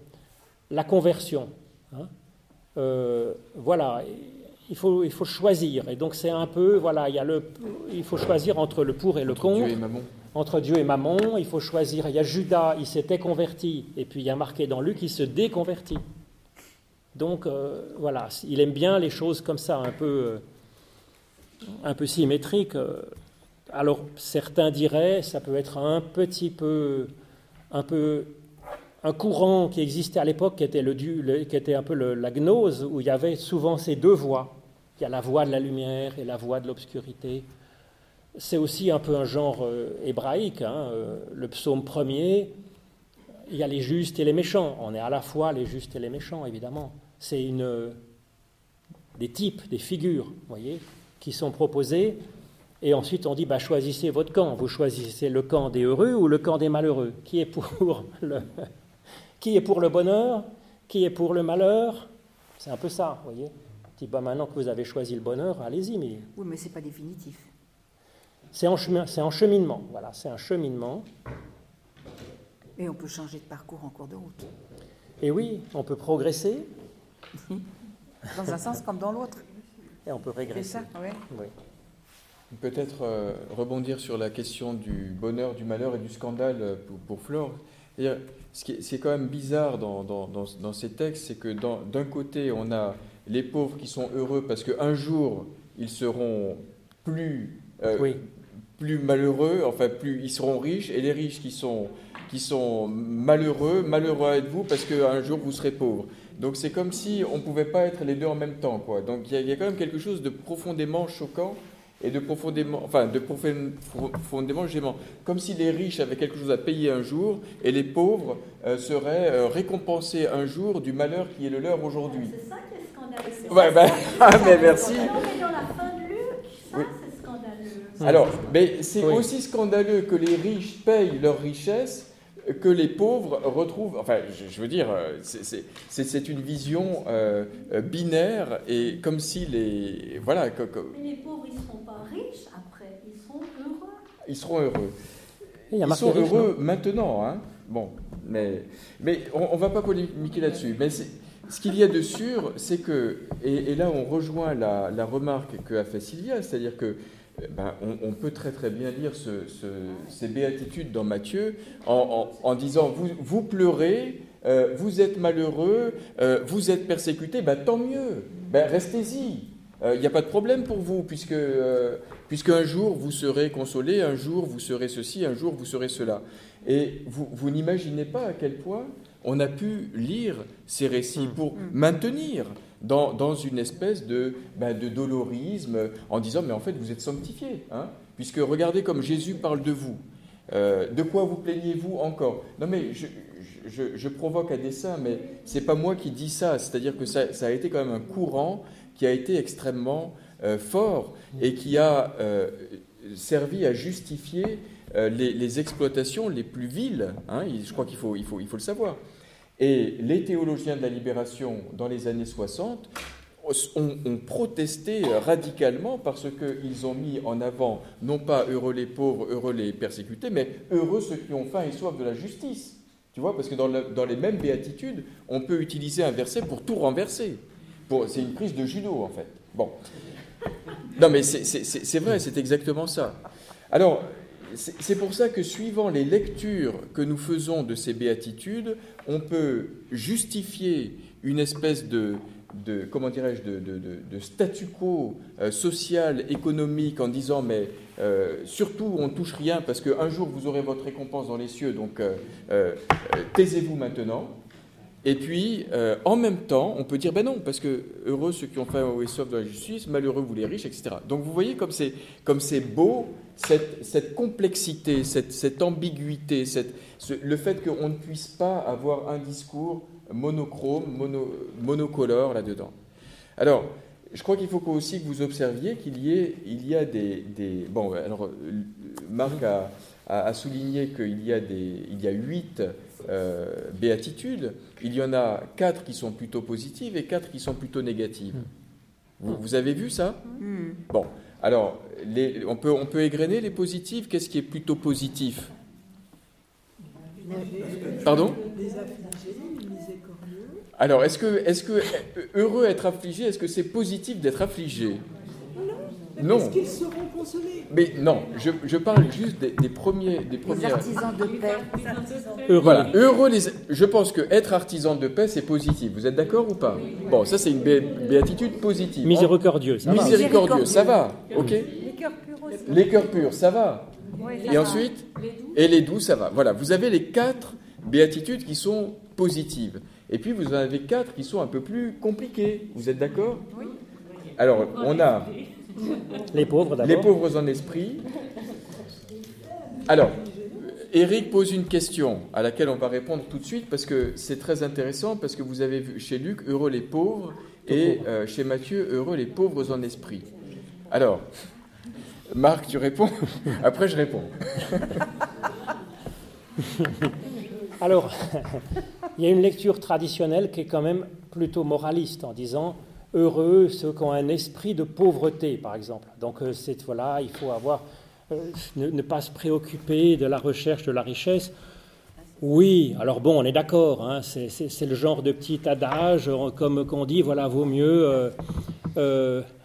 la conversion. Hein. Euh, voilà, il faut, il faut choisir. Et donc c'est un peu, voilà, il, y a le, il faut choisir entre le pour et le contre. Dieu et Mammon. Entre Dieu et Mammon, il faut choisir. Il y a Judas, il s'était converti, et puis il y a marqué dans Luc, il se déconvertit. Donc euh, voilà, il aime bien les choses comme ça, un peu, euh, un peu symétriques. Alors certains diraient, ça peut être un petit peu, un peu un courant qui existait à l'époque, qui était, un peu la gnose, où il y avait souvent ces deux voix. Il y a la voix de la lumière et la voix de l'obscurité. C'est aussi un peu un genre euh, hébraïque. Hein, euh, le psaume premier, il y a les justes et les méchants. On est à la fois les justes et les méchants, évidemment. C'est une, des types, des figures, voyez, qui sont proposées. Et ensuite, on dit bah, choisissez votre camp. Vous choisissez le camp des heureux ou le camp des malheureux. Qui est pour le, qui est pour le bonheur? Qui est pour le malheur? C'est un peu ça, vous voyez. Dit, bah, maintenant que vous avez choisi le bonheur, allez-y. Mais... Oui, mais ce n'est pas définitif. C'est en, chemin, c'est en cheminement, voilà, c'est un cheminement. Et on peut changer de parcours en cours de route. Et oui, on peut progresser. dans un sens comme dans l'autre. Et on peut régresser. C'est ça, oui. oui. Peut-être euh, rebondir sur la question du bonheur, du malheur et du scandale pour, pour Flore. Ce qui est, quand même bizarre dans, dans, dans, ces textes, c'est que d'un côté, on a les pauvres qui sont heureux parce qu'un jour, ils seront plus, euh, plus malheureux, enfin, plus, ils seront riches, et les riches qui sont, qui sont malheureux, malheureux à vous parce qu'un jour, vous serez pauvres. Donc c'est comme si on ne pouvait pas être les deux en même temps. Quoi. Donc il y, y, a quand même quelque chose de profondément choquant et de profondément, enfin, de profondément. Comme si les riches avaient quelque chose à payer un jour et les pauvres euh, seraient euh, récompensés un jour du malheur qui est le leur aujourd'hui. C'est ça qui est scandaleux. Ouais, ben, ah, mais merci. Non, mais dans la fin de Luc, ça c'est scandaleux. Alors, mais c'est oui. aussi scandaleux que les riches payent leur richesse que les pauvres retrouvent. Enfin, je, veux dire, c'est une vision euh, binaire et comme si les. Voilà. Que, que, mais les pauvres, ils pas riches après, ils seront heureux. Ils seront heureux. Il ils sont heureux maintenant, hein. Bon, mais, mais on ne va pas polémiquer là-dessus. Mais ce qu'il y a de sûr, c'est que, et, et, là on rejoint la, la remarque qu'a fait Sylvia, c'est-à-dire que ben, on, on, peut très très bien lire ce, ce, ces béatitudes dans Matthieu en, en, en disant vous, vous pleurez, euh, vous êtes malheureux, euh, vous êtes persécuté, ben, tant mieux, ben, restez-y. Il euh, n'y a pas de problème pour vous, puisque, euh, puisque un jour vous serez consolé, un jour vous serez ceci, un jour vous serez cela. Et vous, vous n'imaginez pas à quel point on a pu lire ces récits pour maintenir dans, dans une espèce de, ben, de dolorisme en disant mais en fait vous êtes sanctifiés, hein, puisque regardez comme Jésus parle de vous. Euh, de quoi vous plaignez-vous encore? Non mais je, je, je, provoque à dessein, mais c'est pas moi qui dis ça. C'est-à-dire que ça, ça, a été quand même un courant qui a été extrêmement euh, fort et qui a euh, servi à justifier euh, les, exploitations les plus viles. Hein, je crois qu'il faut, il faut, il faut le savoir. Et les théologiens de la libération dans les années 60 ont, protesté radicalement parce qu'ils ont mis en avant non pas heureux les pauvres, heureux les persécutés, mais heureux ceux qui ont faim et soif de la justice. Tu vois, parce que dans les mêmes béatitudes, on peut utiliser un verset pour tout renverser. C'est une prise de judo, en fait. Bon. Non, mais c'est vrai, c'est exactement ça. Alors, c'est pour ça que suivant les lectures que nous faisons de ces béatitudes, on peut justifier une espèce de, comment dirais-je, de, statu quo euh, social, économique, en disant mais euh, surtout on ne touche rien parce qu'un jour vous aurez votre récompense dans les cieux, donc euh, taisez-vous maintenant. Et puis, euh, en même temps, on peut dire ben non, parce que heureux ceux qui ont faim et soif de la justice, malheureux vous les riches, etc. Donc vous voyez comme c'est beau cette, cette complexité, cette, cette ambiguïté, cette, ce- le fait qu'on ne puisse pas avoir un discours monochrome, mono, monocolore là-dedans. Alors, je crois qu'il faut que- aussi que vous observiez qu'il y, y a des, des- Bon, alors, euh, Marc a, a- souligné qu'il y y a huit euh, béatitudes. Il y en a quatre qui sont plutôt positives et quatre qui sont plutôt négatives. Vous, vous avez vu ça? Hmm. Bon, alors, les- on, peut, on peut égrener les positives. Qu'est-ce qui est plutôt positif? Pardon? Alors, est-ce que, que euh, heureux être affligé, est-ce que c'est positif d'être affligé? Mais Non. Parce qu'ils seront consolés? Mais non, je, je parle juste des, des premiers, des Les premières. artisans de paix. Heureux. Voilà, heureux les. Je pense que être artisan de paix, c'est positif. Vous êtes d'accord ou pas? Bon, ça c'est une bé- béatitude positive. Miséricordieux, ça va. Miséricordieux, ça va, ok Les cœurs purs aussi. Les cœurs purs, ça va. Et ensuite, et les doux, ça va. Voilà, vous avez les quatre béatitudes qui sont positives. Et puis vous en avez quatre qui sont un peu plus compliquées. Vous êtes d'accord? Oui. Alors, on a Les pauvres les d'abord. pauvres en esprit. Alors, Eric pose une question à laquelle on va répondre tout de suite parce que c'est très intéressant parce que vous avez vu chez Luc heureux les pauvres et euh, chez Matthieu heureux les pauvres en esprit. Alors, Marc, tu réponds? Après, je réponds. Alors, il y a une lecture traditionnelle qui est quand même plutôt moraliste en disant heureux ceux qui ont un esprit de pauvreté, par exemple. Donc, euh, c'est voilà, il faut avoir euh, ne, pas se préoccuper de la recherche de la richesse. Oui, alors bon, on est d'accord, hein, c'est le genre de petit adage, euh, comme qu'on dit, voilà, vaut mieux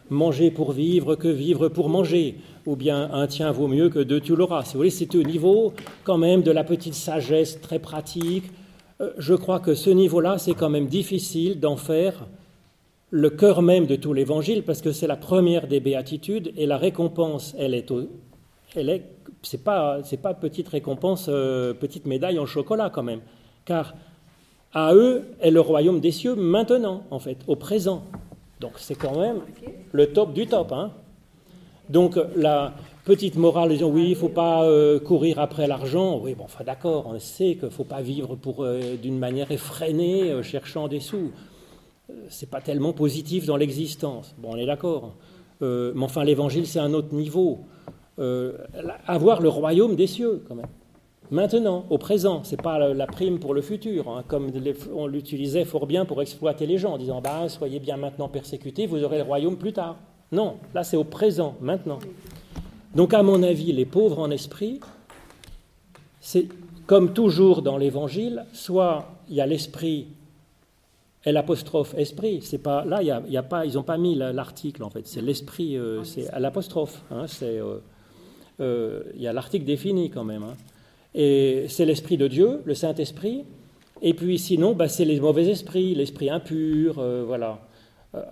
manger pour vivre que vivre pour manger, ou bien un tien vaut mieux que deux tu l'auras. Si vous voulez, c'est au niveau quand même de la petite sagesse très pratique. Je crois que ce niveau-là, c'est quand même difficile d'en faire le cœur même de tout l'évangile, parce que c'est la première des béatitudes, et la récompense, elle est au, elle est, c'est pas, c'est pas petite récompense, euh, petite médaille en chocolat quand même, car à eux est le royaume des cieux maintenant, en fait, au présent. Donc c'est quand même le top du top. Hein. Donc la petite morale, disons oui, il faut pas euh, courir après l'argent. Oui, bon, enfin d'accord, on sait qu'il faut pas vivre pour euh, d'une manière effrénée, cherchant des sous. Euh, C'est pas tellement positif dans l'existence. Bon, on est d'accord. Euh, mais enfin, l'évangile, c'est un autre niveau. Euh, avoir le royaume des cieux, quand même. Maintenant, au présent, c'est pas la, prime pour le futur, hein, comme on l'utilisait fort bien pour exploiter les gens, en disant bah, soyez bien maintenant persécutés, vous aurez le royaume plus tard. Non, là c'est au présent, maintenant. Donc, à mon avis, les pauvres en esprit, c'est comme toujours dans l'évangile, soit il y a l'esprit et l'apostrophe esprit, c'est pas là, il y a, y a pas, ils n'ont pas mis la- l'article en fait, c'est l'esprit, euh, c'est à l'apostrophe, hein, c'est euh, euh, il y a l'article défini quand même. hein. Et c'est l'esprit de Dieu, le Saint-Esprit. Et puis sinon, bah, c'est les mauvais esprits, l'esprit impur, voilà.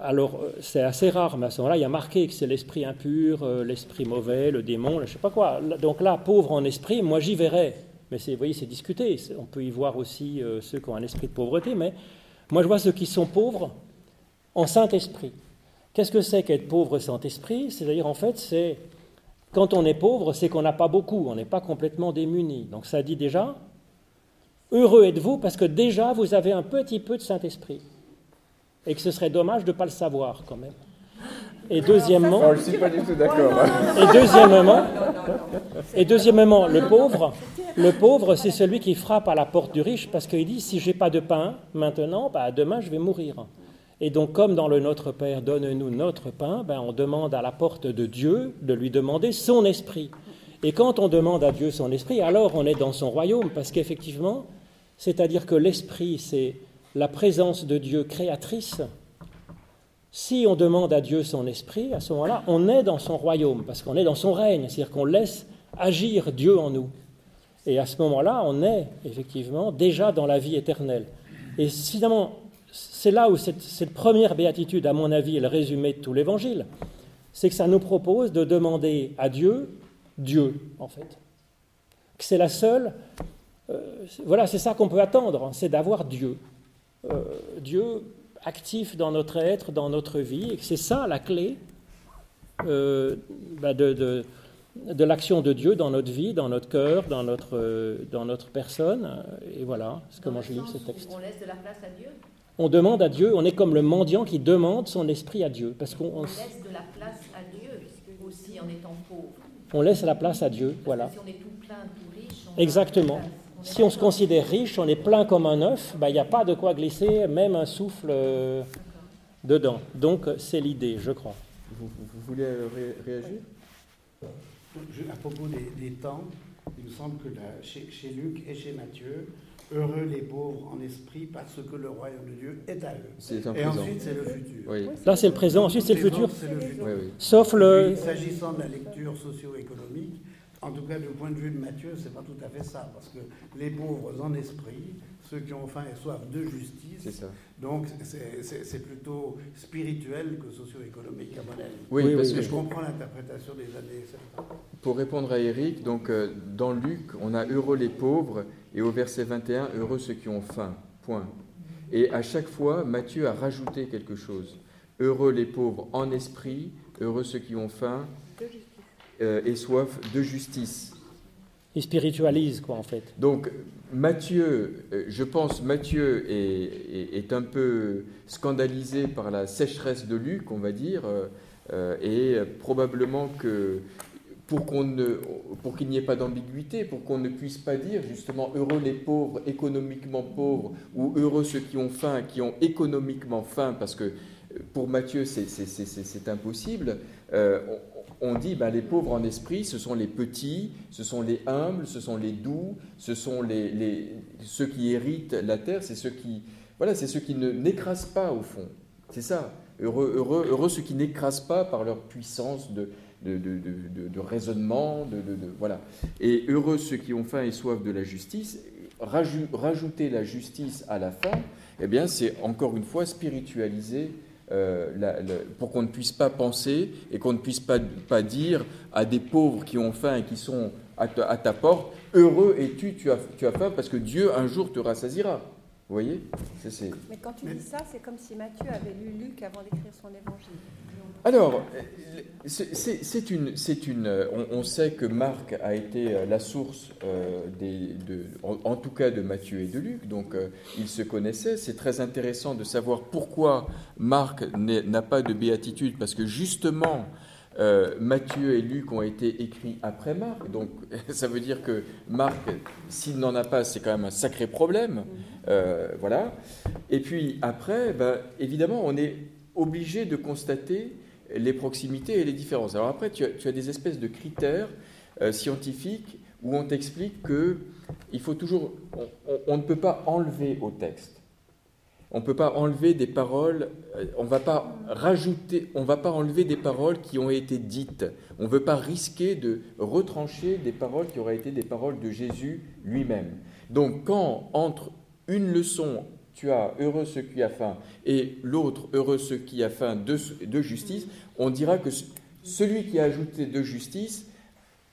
Alors c'est assez rare, mais à ce moment-là, il y a marqué que c'est l'esprit impur, l'esprit mauvais, le démon, je sais pas quoi. Donc là, pauvre en esprit, moi j'y verrais. Mais c'est, vous voyez, c'est discuté. On peut y voir aussi ceux qui ont un esprit de pauvreté, mais moi je vois ceux qui sont pauvres en Saint-Esprit. Qu'est-ce que c'est qu'être pauvre Saint-Esprit? C'est-à-dire, en fait, c'est quand on est pauvre, c'est qu'on n'a pas beaucoup, on n'est pas complètement démuni. Donc ça dit déjà, heureux êtes-vous parce que déjà vous avez un petit peu de Saint-Esprit. Et que ce serait dommage de ne pas le savoir quand même. Et deuxièmement, Non, je ne suis pas du tout d'accord. et deuxièmement, et deuxièmement, le pauvre, le pauvre, c'est celui qui frappe à la porte du riche parce qu'il dit si j'ai pas de pain maintenant, bah, demain je vais mourir. Et donc, comme dans le Notre Père, donne-nous notre pain, ben, on demande à la porte de Dieu de lui demander son esprit. Et quand on demande à Dieu son esprit, alors on est dans son royaume, parce qu'effectivement, c'est-à-dire que l'esprit, c'est la présence de Dieu créatrice. Si on demande à Dieu son esprit, à ce moment-là, on est dans son royaume, parce qu'on est dans son règne, c'est-à-dire qu'on laisse agir Dieu en nous. Et à ce moment-là, on est effectivement déjà dans la vie éternelle. Et finalement, c'est là où cette, première béatitude, à mon avis, est le résumé de tout l'évangile. C'est que ça nous propose de demander à Dieu, Dieu, en fait. Que c'est la seule. Euh, voilà, c'est ça qu'on peut attendre, c'est d'avoir Dieu. Euh, Dieu actif dans notre être, dans notre vie, et que c'est ça la clé euh, bah de, de, de l'action de Dieu dans notre vie, dans notre cœur, dans notre, euh, dans notre personne. Et voilà ce comment je lis ce texte. On laisse de la place à Dieu On demande à Dieu, on est comme le mendiant qui demande son esprit à Dieu. Parce qu'on on laisse de la place à Dieu aussi en étant pauvre. On laisse la place à Dieu, voilà. Si on est tout plein, tout riche. Exactement. Si on se considère riche, on est plein comme un œuf, il bah, n'y a pas de quoi glisser même un souffle euh, dedans. Donc c'est l'idée, je crois. Vous, vous voulez ré réagir? À propos des, des, temps, il me semble que là, chez, chez, Luc et chez Matthieu, heureux les pauvres en esprit parce que le royaume de Dieu est à eux. et présent. ensuite, c'est le futur. Oui. Là, c'est le présent, ensuite, c'est le futur. Le futur. Oui, oui. Sauf le. S'agissant de la lecture socio-économique, en tout cas, du point de vue de Matthieu, c'est pas tout à fait ça, parce que les pauvres en esprit, ceux qui ont faim et soif de justice, ça. donc c'est plutôt spirituel que socio-économique, à mon avis. Oui, oui parce oui, que je comprends l'interprétation des années. Pour répondre à Eric, donc euh, dans Luc, on a heureux les pauvres, et au verset 21, heureux ceux qui ont faim. Point. Et à chaque fois, Matthieu a rajouté quelque chose. Heureux les pauvres en esprit, heureux ceux qui ont faim euh, et soif de justice. Il spiritualise, quoi, en fait. Donc, Matthieu, je pense, Matthieu est, est, est, un peu scandalisé par la sécheresse de Luc, on va dire, euh, et probablement que pour qu'on ne, pour qu'il n'y ait pas d'ambiguïté, pour qu'on ne puisse pas dire justement heureux les pauvres, économiquement pauvres, ou heureux ceux qui ont faim, qui ont économiquement faim, parce que pour Matthieu c'est impossible. Euh, on dit ben, les pauvres en esprit, ce sont les petits, ce sont les humbles, ce sont les doux, ce sont ceux qui héritent la terre, c'est ceux qui, voilà, c'est ceux qui ne n'écrasent pas au fond. C'est ça. Heureux, ceux qui n'écrasent pas par leur puissance de, raisonnement, voilà. Et heureux ceux qui ont faim et soif de la justice. Rajouter la justice à la fin, eh bien, c'est encore une fois spiritualiser euh, pour qu'on ne puisse pas penser et qu'on ne puisse pas, pas dire à des pauvres qui ont faim et qui sont à ta, porte, heureux es-tu, tu as, tu as faim parce que Dieu un jour te rassasira. Vous voyez? Mais quand tu dis ça, c'est comme si Matthieu avait lu Luc avant d'écrire son évangile. Alors, une on, sait que Marc a été la source euh, en, tout cas de Matthieu et de Luc, donc euh, ils se connaissaient. C'est très intéressant de savoir pourquoi Marc n'a pas de béatitude, parce que justement, euh, Matthieu et Luc ont été écrits après Marc, donc ça veut dire que Marc, s'il n'en a pas, c'est quand même un sacré problème. Euh, voilà. Et puis après, ben, évidemment, on est obligé de constater les proximités et les différences. Alors après, tu as, des espèces de critères euh, scientifiques où on t'explique que il faut toujours, on, ne peut pas enlever au texte. On ne peut pas enlever des paroles, on ne va pas rajouter, on va pas enlever des paroles qui ont été dites. On ne veut pas risquer de retrancher des paroles qui auraient été des paroles de Jésus lui-même. Donc quand entre une leçon tu as heureux ceux qui a faim et l'autre heureux ceux qui a faim de, de, justice, on dira que celui qui a ajouté de justice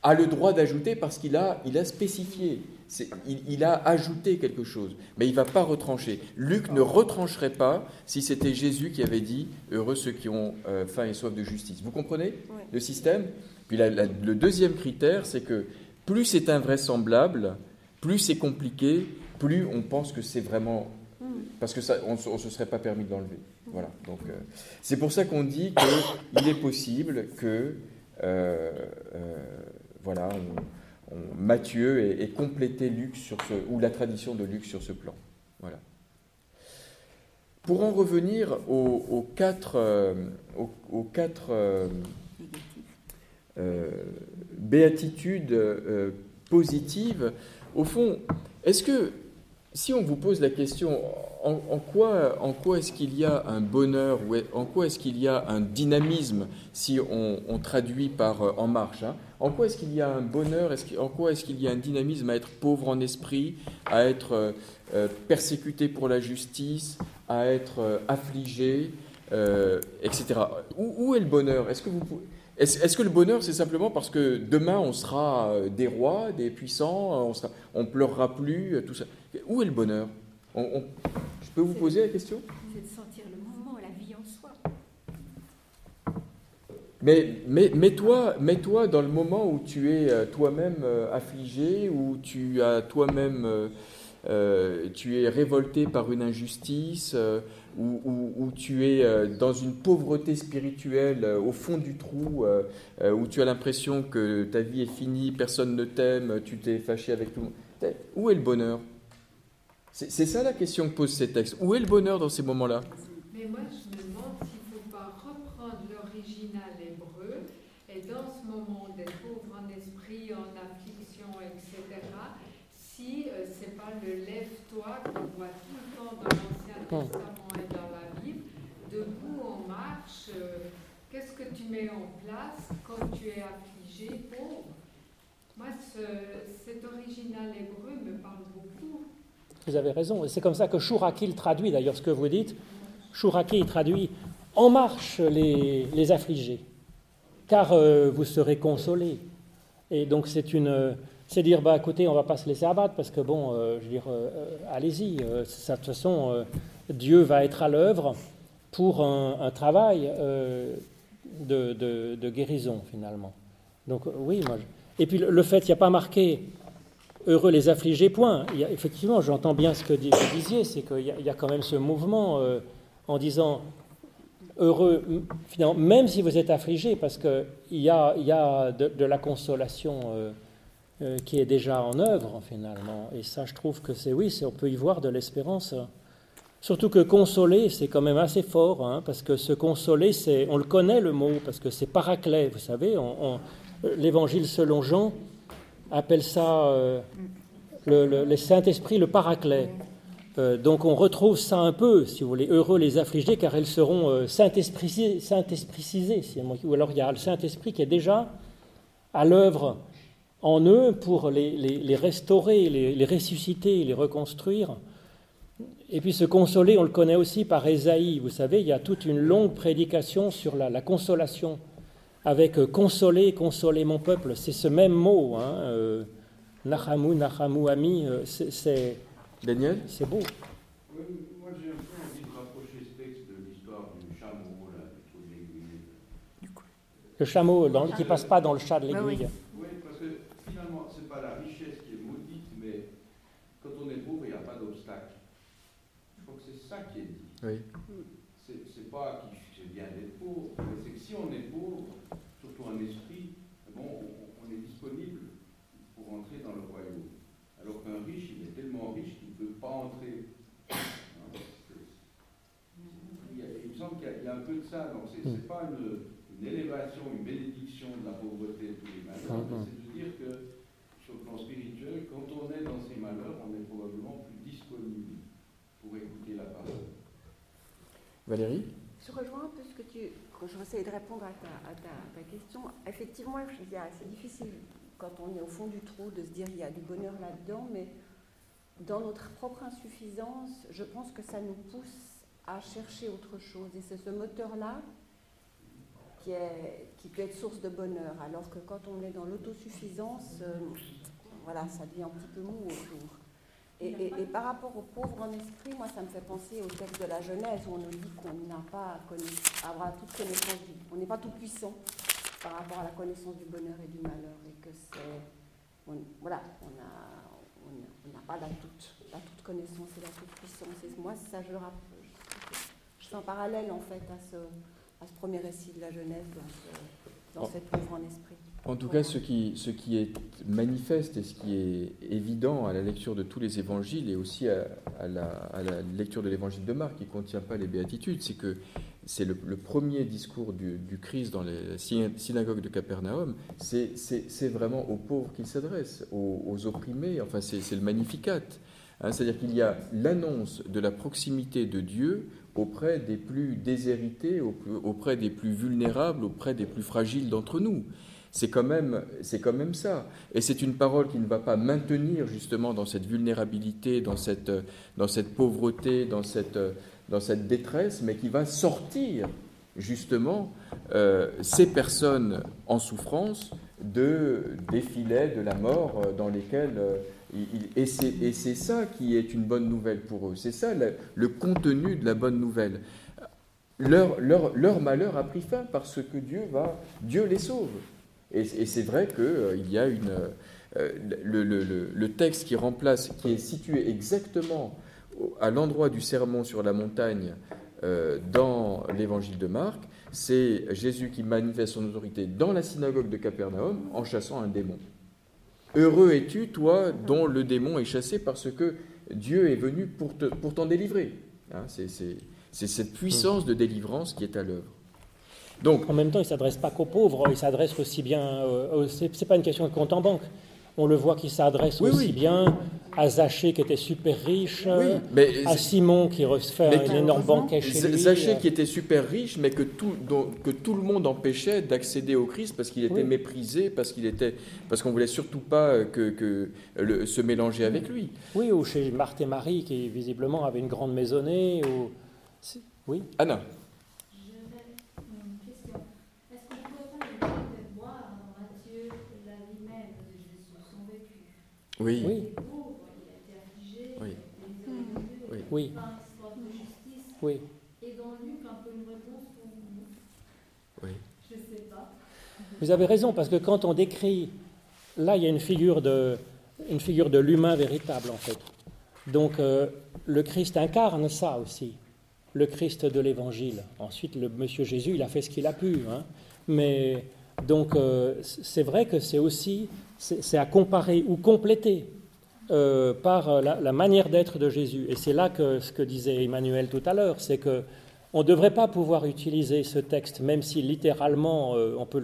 a le droit d'ajouter parce qu'il a, il a spécifié, il, il, a ajouté quelque chose, mais il ne va pas retrancher. Luc ne retrancherait pas si c'était Jésus qui avait dit heureux ceux qui ont euh, faim et soif de justice. Vous comprenez oui. le système? Puis la, la, le deuxième critère, c'est que plus c'est invraisemblable, plus c'est compliqué, plus on pense que c'est vraiment parce que ça, on ne se serait pas permis de l'enlever. Voilà. Donc, euh, c'est pour ça qu'on dit qu'il est possible que, euh, euh, voilà, on, Matthieu ait, complété Luc sur ce, ou la tradition de Luc sur ce plan. Voilà. Pour en revenir aux, quatre, aux, aux, quatre béatitudes positives, au fond, est-ce que si on vous pose la question en, quoi, en quoi est-ce qu'il y a un bonheur ou en quoi est-ce qu'il y a un dynamisme si on, traduit par euh, en marche hein, En quoi est-ce qu'il y a un bonheur? En quoi est-ce qu'il y a un dynamisme à être pauvre en esprit, à être euh, euh, persécuté pour la justice, à être affligé, etc. Où, où, est le bonheur? Est-ce que, vous, est -ce, que le bonheur, c'est simplement parce que demain, on sera euh, des rois, des puissants, on ne pleurera plus, tout ça? Où est le bonheur? On, Je peux vous poser la question? C'est de sentir le mouvement, la vie en soi. Mais, mais mets-toi mets -toi dans le moment où tu es toi-même affligé, où tu as toi-même euh, tu es révolté par une injustice, euh, ou, tu es euh, dans une pauvreté spirituelle au fond du trou, où tu as l'impression que ta vie est finie, personne ne t'aime, tu t'es fâché avec tout le monde. Où est le bonheur? C'est ça la question que posent ces textes. Où est le bonheur dans ces moments-là? Mais moi, je me demande s'il ne faut pas reprendre l'original hébreu et dans ce moment d'être pauvre en esprit, en affliction, etc., si euh, c'est pas le lève-toi qu'on voit tout le temps dans l'Ancien Testament et dans la Bible, debout on marche, euh, qu'est-ce que tu en place quand tu es affligé, pauvre Moi, cet original hébreu me parle beaucoup. Vous avez raison, c'est comme ça que Chouraki le traduit, d'ailleurs, ce que vous dites. Chouraki traduit En marche les, affligés, car euh, vous serez consolés. Et donc c'est une c'est dire, bah, écoutez, on va pas se laisser abattre parce que, bon, euh, je veux dire, euh, allez-y. de toute façon, Dieu va être à l'œuvre pour un, travail de, guérison, finalement. Donc, oui, moi. Et puis, le, fait, il n'y a pas marqué heureux les affligés, point. Effectivement, j'entends bien ce que vous disiez, c'est qu'il y, a quand même ce mouvement en disant heureux, finalement, même si vous êtes affligé, parce qu'il y a, y a de, la consolation euh, qui est déjà en œuvre finalement. Et ça, je trouve que c'est oui, on peut y voir de l'espérance. Surtout que consoler, c'est quand même assez fort, hein, parce que se consoler, c'est, on le connaît le mot, parce que c'est paraclet, vous savez. L'évangile selon Jean appelle ça euh, le, Saint-Esprit, le paraclet. Euh, donc on retrouve ça un peu, si vous voulez, heureux les affligés, car ils seront euh, Saint-Espricisés, ou alors il y a le Saint-Esprit qui est déjà à l'œuvre en eux pour les, restaurer, les, ressusciter, les reconstruire. Et puis se consoler, on le connaît aussi par Ésaïe. Vous savez, il y a toute une longue prédication sur la, consolation, avec euh, consoler, consoler mon peuple. C'est ce même mot, hein, euh, Ami. Euh, c'est, Daniel C'est beau. moi j'ai un peu envie de rapprocher ce texte de l'histoire du chameau, là, de l'aiguille. Le chameau dans, qui passe pas dans le chat de l'aiguille. Oui. C'est pas que c'est bien d'être pauvre, mais c'est que si on est pauvre, surtout en esprit, bon, on, est disponible pour entrer dans le royaume. Alors qu'un riche, il est tellement riche qu'il ne peut pas entrer. il, me semble qu'il y, a un peu de ça. Donc c'est n'est pas une, une, élévation, une bénédiction de la pauvreté de tous les malheurs, mm-hmm. c'est de dire que sur le plan spirituel, quand on est dans ces malheurs, on est probablement plus disponible pour écouter. Valérie Je rejoins un peu ce que tu. Quand je essayer de répondre à ta, question, effectivement, c'est difficile quand on est au fond du trou de se dire qu'il y a du bonheur là-dedans, mais dans notre propre insuffisance, je pense que ça nous pousse à chercher autre chose. Et c'est ce moteur-là qui, qui peut être source de bonheur, alors que quand on est dans l'autosuffisance, euh, voilà, ça devient un petit peu mou autour. Et, par rapport aux pauvres en esprit, moi, ça me fait penser au texte de la Genèse où on nous dit qu'on n'a pas à avoir toute connaissance, du, on n'est pas tout puissant par rapport à la connaissance du bonheur et du malheur, et que c'est, voilà, on n'a pas la toute, la toute connaissance et la toute puissance. Et moi, ça, je, je, fais un parallèle en fait à ce, à ce premier récit de la Genèse dans, dans cette pauvre en esprit. En tout cas, ce qui, est manifeste et ce qui est évident à la lecture de tous les évangiles et aussi à, la, lecture de l'évangile de Marc, qui ne contient pas les béatitudes, c'est que c'est le, premier discours du, Christ dans les synagogues de Capernaum, c'est vraiment aux pauvres qu'il s'adresse, aux, opprimés, enfin c'est le magnificat. Hein. C'est-à-dire qu'il y a l'annonce de la proximité de Dieu auprès des plus déshérités, auprès des plus vulnérables, auprès des plus fragiles d'entre nous. C'est quand, même, quand même ça. Et c'est une parole qui ne va pas maintenir justement dans cette vulnérabilité, dans cette, dans cette pauvreté, dans cette, dans cette détresse, mais qui va sortir justement euh, ces personnes en souffrance de, des filets de la mort euh, dans lesquels... Euh, et c'est ça qui est une bonne nouvelle pour eux. C'est ça le, contenu de la bonne nouvelle. Leur, leur, leur, malheur a pris fin parce que Dieu, va, Dieu les sauve. Et, c'est vrai qu'il y a une... le, le, texte qui remplace, qui est situé exactement à l'endroit du sermon sur la montagne dans l'évangile de Marc, c'est Jésus qui manifeste son autorité dans la synagogue de Capernaum en chassant un démon. Heureux es-tu, toi, dont le démon est chassé parce que Dieu est venu pour, pour t'en délivrer. Hein, c'est, cette puissance de délivrance qui est à l'œuvre. Donc, en même temps, il ne s'adresse pas qu'aux pauvres, il s'adresse aussi bien. Euh, ce n'est pas une question de compte en banque on le voit qui s'adresse aussi bien à Zachée qui était super riche, à Simon qui refait un énorme banquet chez lui. Zachée qui était super riche, mais que tout, que tout le monde empêchait d'accéder au Christ parce qu'il était méprisé, parce qu'il était, parce qu'on voulait surtout pas que, que le, se mélanger avec lui. Oui, ou chez Marthe et Marie qui visiblement avaient une grande maisonnée. Ou... Oui. Anna. Oui. Oui. Oui. Oui. Oui. Oui. Et dans Luc, un peu une réponse pour vous Oui. Je sais pas. Vous avez raison, parce que quand on décrit, là, il y a une figure de, une figure de l'humain véritable, en fait. Donc, euh, le Christ incarne ça aussi, le Christ de l'Évangile. Ensuite, le Monsieur Jésus, il a fait ce qu'il a pu. Hein. Mais, donc, euh, c'est vrai que c'est aussi c'est à comparer ou compléter euh, par euh, la, manière d'être de Jésus. Et c'est là que ce que disait Emmanuel tout à l'heure, c'est que on ne devrait pas pouvoir utiliser ce texte, même si littéralement, euh, on peut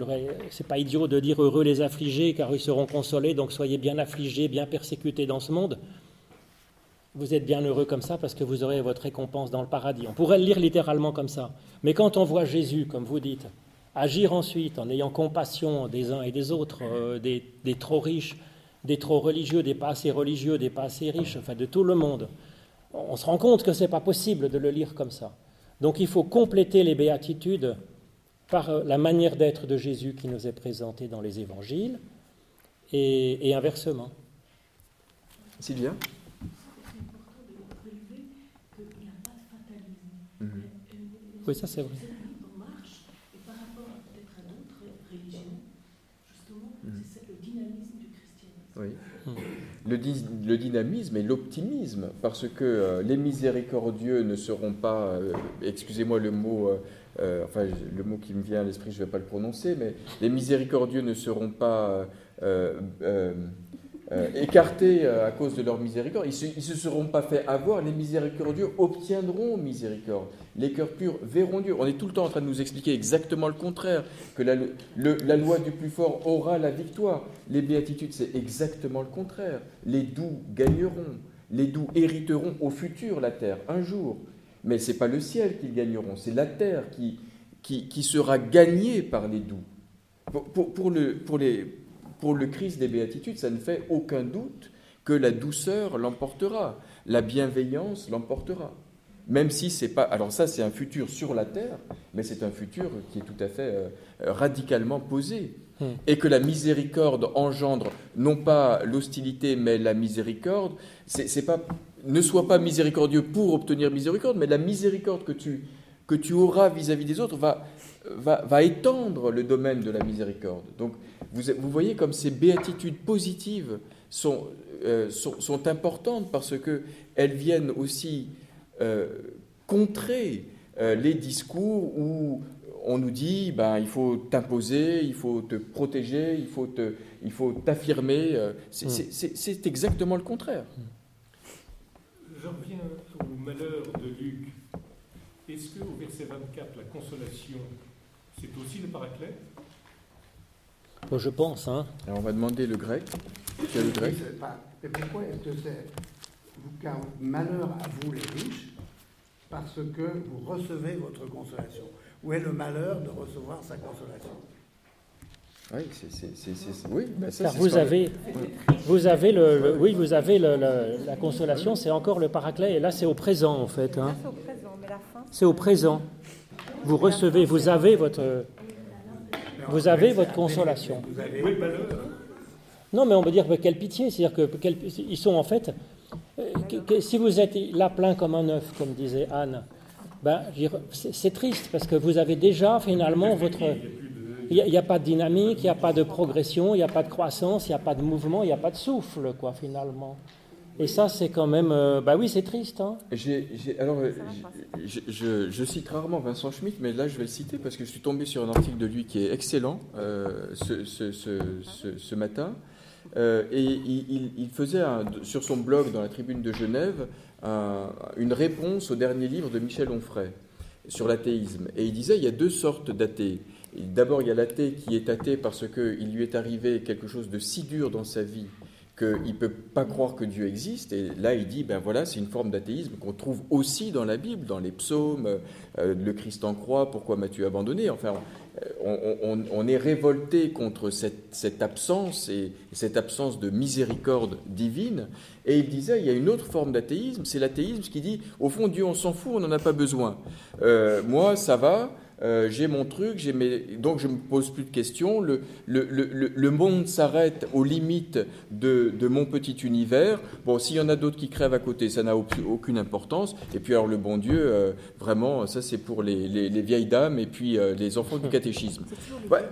c'est pas idiot de dire heureux les affligés, car ils seront consolés. Donc soyez bien affligés, bien persécutés dans ce monde. Vous êtes bien heureux comme ça parce que vous aurez votre récompense dans le paradis. On pourrait le lire littéralement comme ça. Mais quand on voit Jésus, comme vous dites, Agir ensuite en ayant compassion des uns et des autres, euh, des, trop riches, des trop religieux, des pas assez religieux, des pas assez riches, enfin de tout le monde. On se rend compte que ce n'est pas possible de le lire comme ça. Donc il faut compléter les béatitudes par euh, la manière d'être de Jésus qui nous est présentée dans les évangiles et, inversement. Sylvia? Oui, ça c'est vrai. Oui. Le, le, dynamisme et l'optimisme, parce que euh, les miséricordieux ne seront pas, euh, excusez-moi le mot, euh, enfin le mot qui me vient à l'esprit, je ne vais pas le prononcer, mais les miséricordieux ne seront pas écartés à cause de leur miséricorde. Ils ne se, seront pas fait avoir. Les miséricordieux obtiendront miséricorde. Les cœurs purs verront Dieu. On est tout le temps en train de nous expliquer exactement le contraire, que la, loi du plus fort aura la victoire. Les béatitudes, c'est exactement le contraire. Les doux gagneront. Les doux hériteront au futur la terre, un jour. Mais ce n'est pas le ciel qu'ils gagneront, c'est la terre qui, sera gagnée par les doux. Pour le Christ des béatitudes, ça ne fait aucun doute que la douceur l'emportera, la bienveillance l'emportera. Même si c'est pas. Alors, ça, c'est un futur sur la terre, mais c'est un futur qui est tout à fait euh, radicalement posé. Hmm. Et que la miséricorde engendre non pas l'hostilité, mais la miséricorde. C'est pas. Ne sois pas miséricordieux pour obtenir miséricorde, mais la miséricorde que tu, que tu auras vis-à-vis des autres va, va, va étendre le domaine de la miséricorde. Donc, vous, voyez comme ces béatitudes positives sont, euh, sont, importantes parce qu'elles viennent aussi euh, contrer euh, les discours où on nous dit ben, il faut t'imposer, il faut te protéger, il faut, te, il faut t'affirmer. C'est exactement le contraire. Je reviens au malheur de Luc. Est-ce qu'au verset 24, la consolation, c'est aussi le paraclet? Je pense. Hein. Alors on va demander le grec. Le grec? Mais pourquoi est-ce que c'est car malheur à vous les riches parce que vous recevez votre consolation Où est le malheur de recevoir sa consolation? Oui, c'est, oui ben ça, Car vous avez, vous avez le, oui, vous avez le, la consolation, c'est encore le paraclet, et là c'est au présent en fait. Hein. c'est au présent, mais la c'est au présent. Vous recevez, vous avez votre, vous avez votre consolation. Non, mais on peut dire que quelle pitié, c'est-à-dire que ils sont en fait, si vous êtes là plein comme un œuf, comme disait Anne, ben, c'est triste parce que vous avez déjà finalement votre, il n'y a, pas de dynamique, il n'y a pas de progression, il n'y a pas de croissance, il n'y a pas de mouvement, il n'y a pas de souffle, quoi, finalement. Et ça, c'est quand même. Euh, bah oui, c'est triste. Hein. alors, euh, je, cite rarement Vincent Schmitt, mais là, je vais le citer parce que je suis tombé sur un article de lui qui est excellent euh, ce, matin. Et il, faisait sur son blog dans la tribune de Genève une réponse au dernier livre de Michel Onfray sur l'athéisme. Et il disait il y a deux sortes d'athées. D'abord, il y a l'athée qui est athée parce qu'il lui est arrivé quelque chose de si dur dans sa vie qu'il ne peut pas croire que Dieu existe. Et là, il dit, ben voilà, c'est une forme d'athéisme qu'on trouve aussi dans la Bible, dans les psaumes, euh, le Christ en croix, pourquoi m'as-tu abandonné? Enfin, on, est révolté contre cette, absence et cette absence de miséricorde divine. Et il disait, il y a une autre forme d'athéisme, c'est l'athéisme qui dit, au fond, Dieu, on s'en fout, on n'en a pas besoin. Euh, moi, ça va, euh, j'ai mon truc, j'ai donc je ne me pose plus de questions. Le, le, le, le monde s'arrête aux limites de, de, mon petit univers. Bon, s'il y en a d'autres qui crèvent à côté, ça n'a aucune importance. Et puis alors le bon Dieu, euh, vraiment, ça c'est pour les, les, vieilles dames et puis euh, les enfants du catéchisme.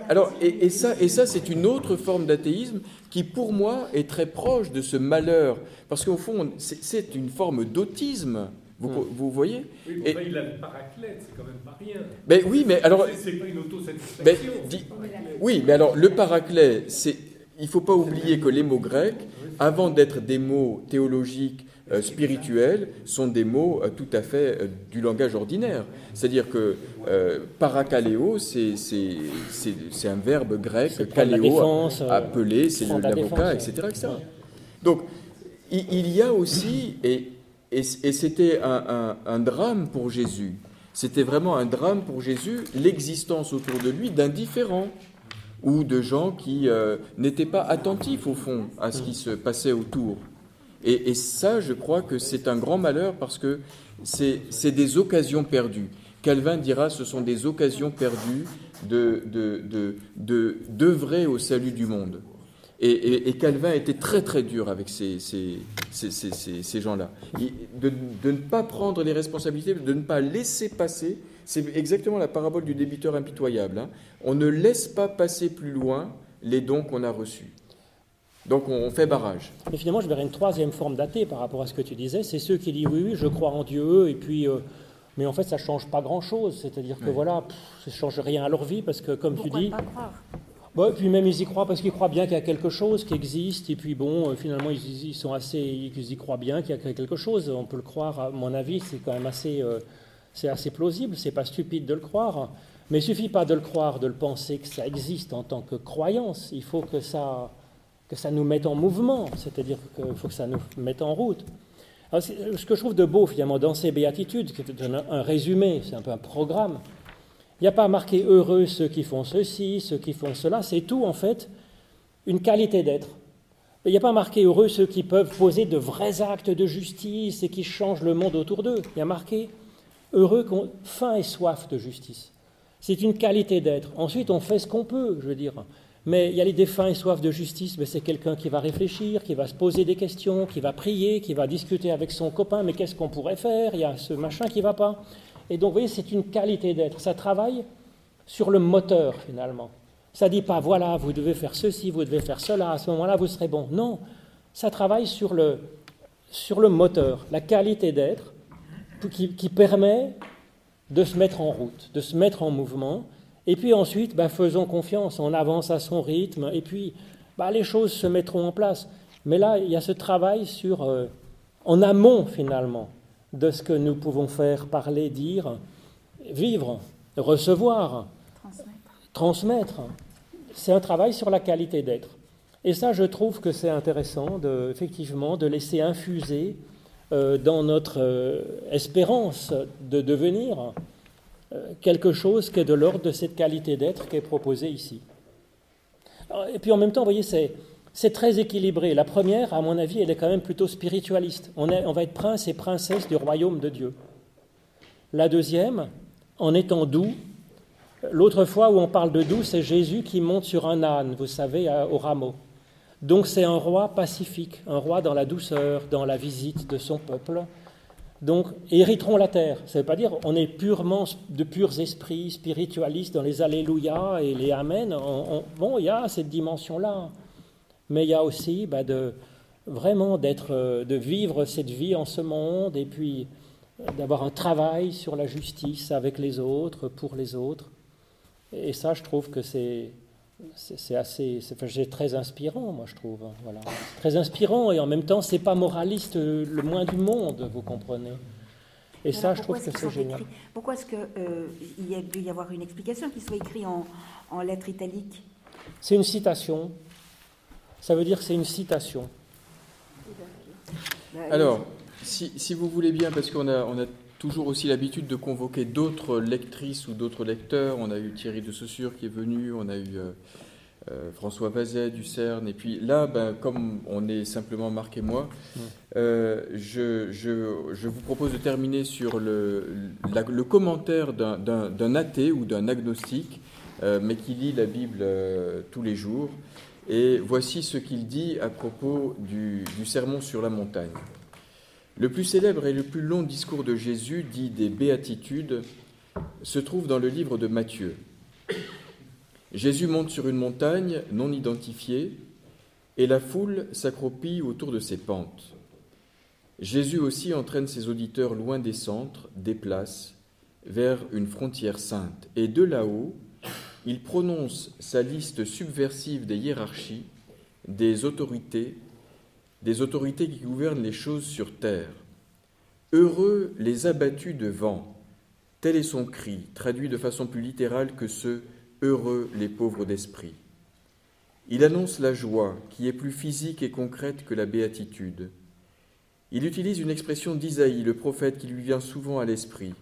alors, et, et, ça, et ça c'est une autre forme d'athéisme qui pour moi est très proche de ce malheur. Parce qu'au fond, c'est une forme d'autisme. Vous, hmm. vous, voyez Oui, mais il a le paraclète, c'est quand même pas rien. Mais oui, mais alors. C'est pas une autosatisfaction. oui, mais alors le paraclet, c'est. Il ne faut pas oublier que les mots grecs, avant d'être des mots théologiques, euh, spirituels, sont des mots euh, tout à fait euh, du langage ordinaire. C'est-à-dire que paracaléo, c'est un verbe grec, caléo, appeler, c'est l'avocat, etc., etc. Donc, il, il y a aussi, et et, c'était un, drame pour Jésus. C'était vraiment un drame pour Jésus, l'existence autour de lui d'indifférents ou de gens qui euh, n'étaient pas attentifs au fond à ce qui se passait autour. Et, ça, je crois que c'est un grand malheur parce que c'est des occasions perdues. Calvin dira ce sont des occasions perdues de d'œuvrer au salut du monde. Et, Calvin était très très dur avec ces, ces, gens-là. De, ne pas prendre les responsabilités, de ne pas laisser passer, c'est exactement la parabole du débiteur impitoyable. Hein. On ne laisse pas passer plus loin les dons qu'on a reçus. Donc on fait barrage. Mais finalement, je verrais une troisième forme d'athée par rapport à ce que tu disais. C'est ceux qui disent oui, oui, je crois en Dieu, et puis, euh, mais en fait, ça ne change pas grand-chose. C'est-à-dire que voilà, ça ne change rien à leur vie, parce que comme tu dis. Pas croire? Et puis même ils y croient parce qu'ils croient bien qu'il y a quelque chose qui existe, et puis bon, euh, finalement ils, sont assez, ils y croient bien qu'il y a quelque chose. On peut le croire, à mon avis, c'est quand même assez, euh, c'est assez plausible. C'est pas stupide de le croire, mais il suffit pas de le croire, de le penser que ça existe en tant que croyance. Il faut que ça, que ça nous mette en mouvement, c'est-à-dire qu'il faut que ça nous mette en route. ce que je trouve de beau finalement dans ces béatitudes, qui est un résumé, c'est un peu un programme il n'y a pas marqué heureux ceux qui font ceci, ceux qui font cela, c'est tout en fait une qualité d'être. Il n'y a pas marqué heureux ceux qui peuvent poser de vrais actes de justice et qui changent le monde autour d'eux. Il y a marqué heureux qui ont faim et soif de justice. C'est une qualité d'être. Ensuite, on fait ce qu'on peut, je veux dire. Mais il y a les défunts et soif de justice, mais c'est quelqu'un qui va réfléchir, qui va se poser des questions, qui va prier, qui va discuter avec son copain, mais qu'est-ce qu'on pourrait faire? Il y a ce machin qui ne va pas. Et donc, vous voyez, c'est une qualité d'être. Ça travaille sur le moteur, finalement. Ça ne dit pas, voilà, vous devez faire ceci, vous devez faire cela, à ce moment-là, vous serez bon. Non, ça travaille sur le, sur le moteur, la qualité d'être, qui, permet de se mettre en route, de se mettre en mouvement. Et puis ensuite, bah, faisons confiance, on avance à son rythme, et puis bah, les choses se mettront en place. Mais là, il y a ce travail sur, euh, en amont, finalement, de ce que nous pouvons faire, parler, dire, vivre, recevoir, transmettre. C'est un travail sur la qualité d'être. Et ça, je trouve que c'est intéressant, de, effectivement, de laisser infuser euh, dans notre euh, espérance de devenir euh, quelque chose qui est de l'ordre de cette qualité d'être qui est proposée ici. et puis en même temps, vous voyez, c'est c'est très équilibré. La première, à mon avis, elle est quand même plutôt spiritualiste. On, va être prince et princesse du royaume de Dieu. La deuxième, en étant doux. L'autre fois où on parle de doux, c'est Jésus qui monte sur un âne, vous savez, au rameau. Donc c'est un roi pacifique, un roi dans la douceur, dans la visite de son peuple. Donc hériteront la terre. Ça ne veut pas dire on est purement de purs esprits spiritualistes dans les Alléluia et les Amen. bon, il y a cette dimension-là, mais il y a aussi bah, de vraiment d'être, de vivre cette vie en ce monde et puis d'avoir un travail sur la justice avec les autres, pour les autres. Et ça, je trouve que c'est c'est assez c'est très inspirant moi je trouve voilà. Très inspirant et en même temps c'est pas moraliste le moins du monde vous comprenez. Et ça je trouve que c'est génial. pourquoi est-ce qu'il euh, y a dû y avoir une explication qui soit écrit en, en lettres italiques? C'est une citation ça veut dire que c'est une citation bah, alors si, si, vous voulez bien parce qu'on a, on a toujours aussi l'habitude de convoquer d'autres lectrices ou d'autres lecteurs. On a eu Thierry de Saussure qui est venu, on a eu euh, euh, François Vazet du CERN. Et puis là, ben, comme on est simplement Marc et moi, euh, je, je, vous propose de terminer sur le, le commentaire d'un athée ou d'un agnostique, mais qui lit la Bible tous les jours. Et voici ce qu'il dit à propos du, sermon sur la montagne. Le plus célèbre et le plus long discours de Jésus, dit des béatitudes, se trouve dans le livre de Matthieu. Jésus monte sur une montagne non identifiée et la foule s'accroupit autour de ses pentes. Jésus aussi entraîne ses auditeurs loin des centres, des places, vers une frontière sainte. Et de là-haut, il prononce sa liste subversive des hiérarchies, des autorités des autorités qui gouvernent les choses sur terre. Heureux les abattus de vent, tel est son cri, traduit de façon plus littérale que ce Heureux les pauvres d'esprit. Il annonce la joie qui est plus physique et concrète que la béatitude. Il utilise une expression d'Isaïe, le prophète qui lui vient souvent à l'esprit.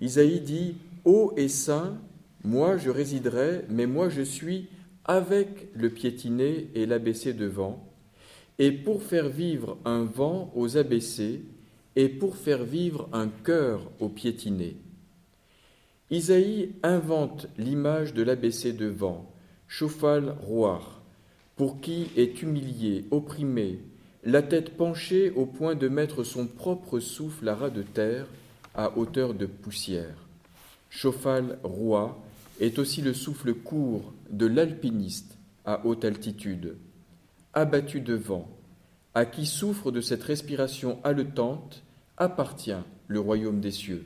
Isaïe dit Ô et saint, moi je résiderai, mais moi je suis avec le piétiné et l'abaissé de vent, et pour faire vivre un vent aux abaissés, et pour faire vivre un cœur aux piétinés. Isaïe invente l'image de l'abaissé de vent, chauffal roir, pour qui est humilié, opprimé, la tête penchée au point de mettre son propre souffle à ras de terre, à hauteur de poussière. Chauffal roi est aussi le souffle court de l'alpiniste à haute altitude abattu de vent, à qui souffre de cette respiration haletante, appartient le royaume des cieux.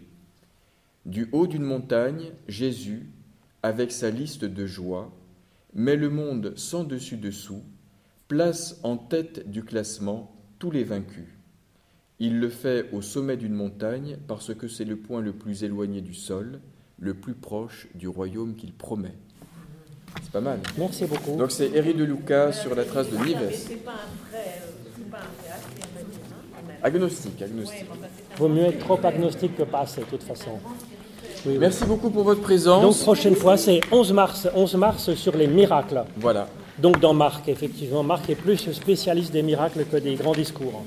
Du haut d'une montagne, Jésus, avec sa liste de joie, met le monde sans dessus-dessous, place en tête du classement tous les vaincus. Il le fait au sommet d'une montagne parce que c'est le point le plus éloigné du sol, le plus proche du royaume qu'il promet. C'est pas mal. Merci beaucoup. Donc c'est Éric de Lucas sur la trace de Nives. Agnostique, agnostique. Vaut mieux être trop agnostique que pas assez, de toute façon. Merci beaucoup pour votre présence. Donc prochaine fois, c'est 11 mars, 11 mars sur les miracles. Voilà. Donc dans Marc, effectivement, Marc est plus spécialiste des miracles que des grands discours.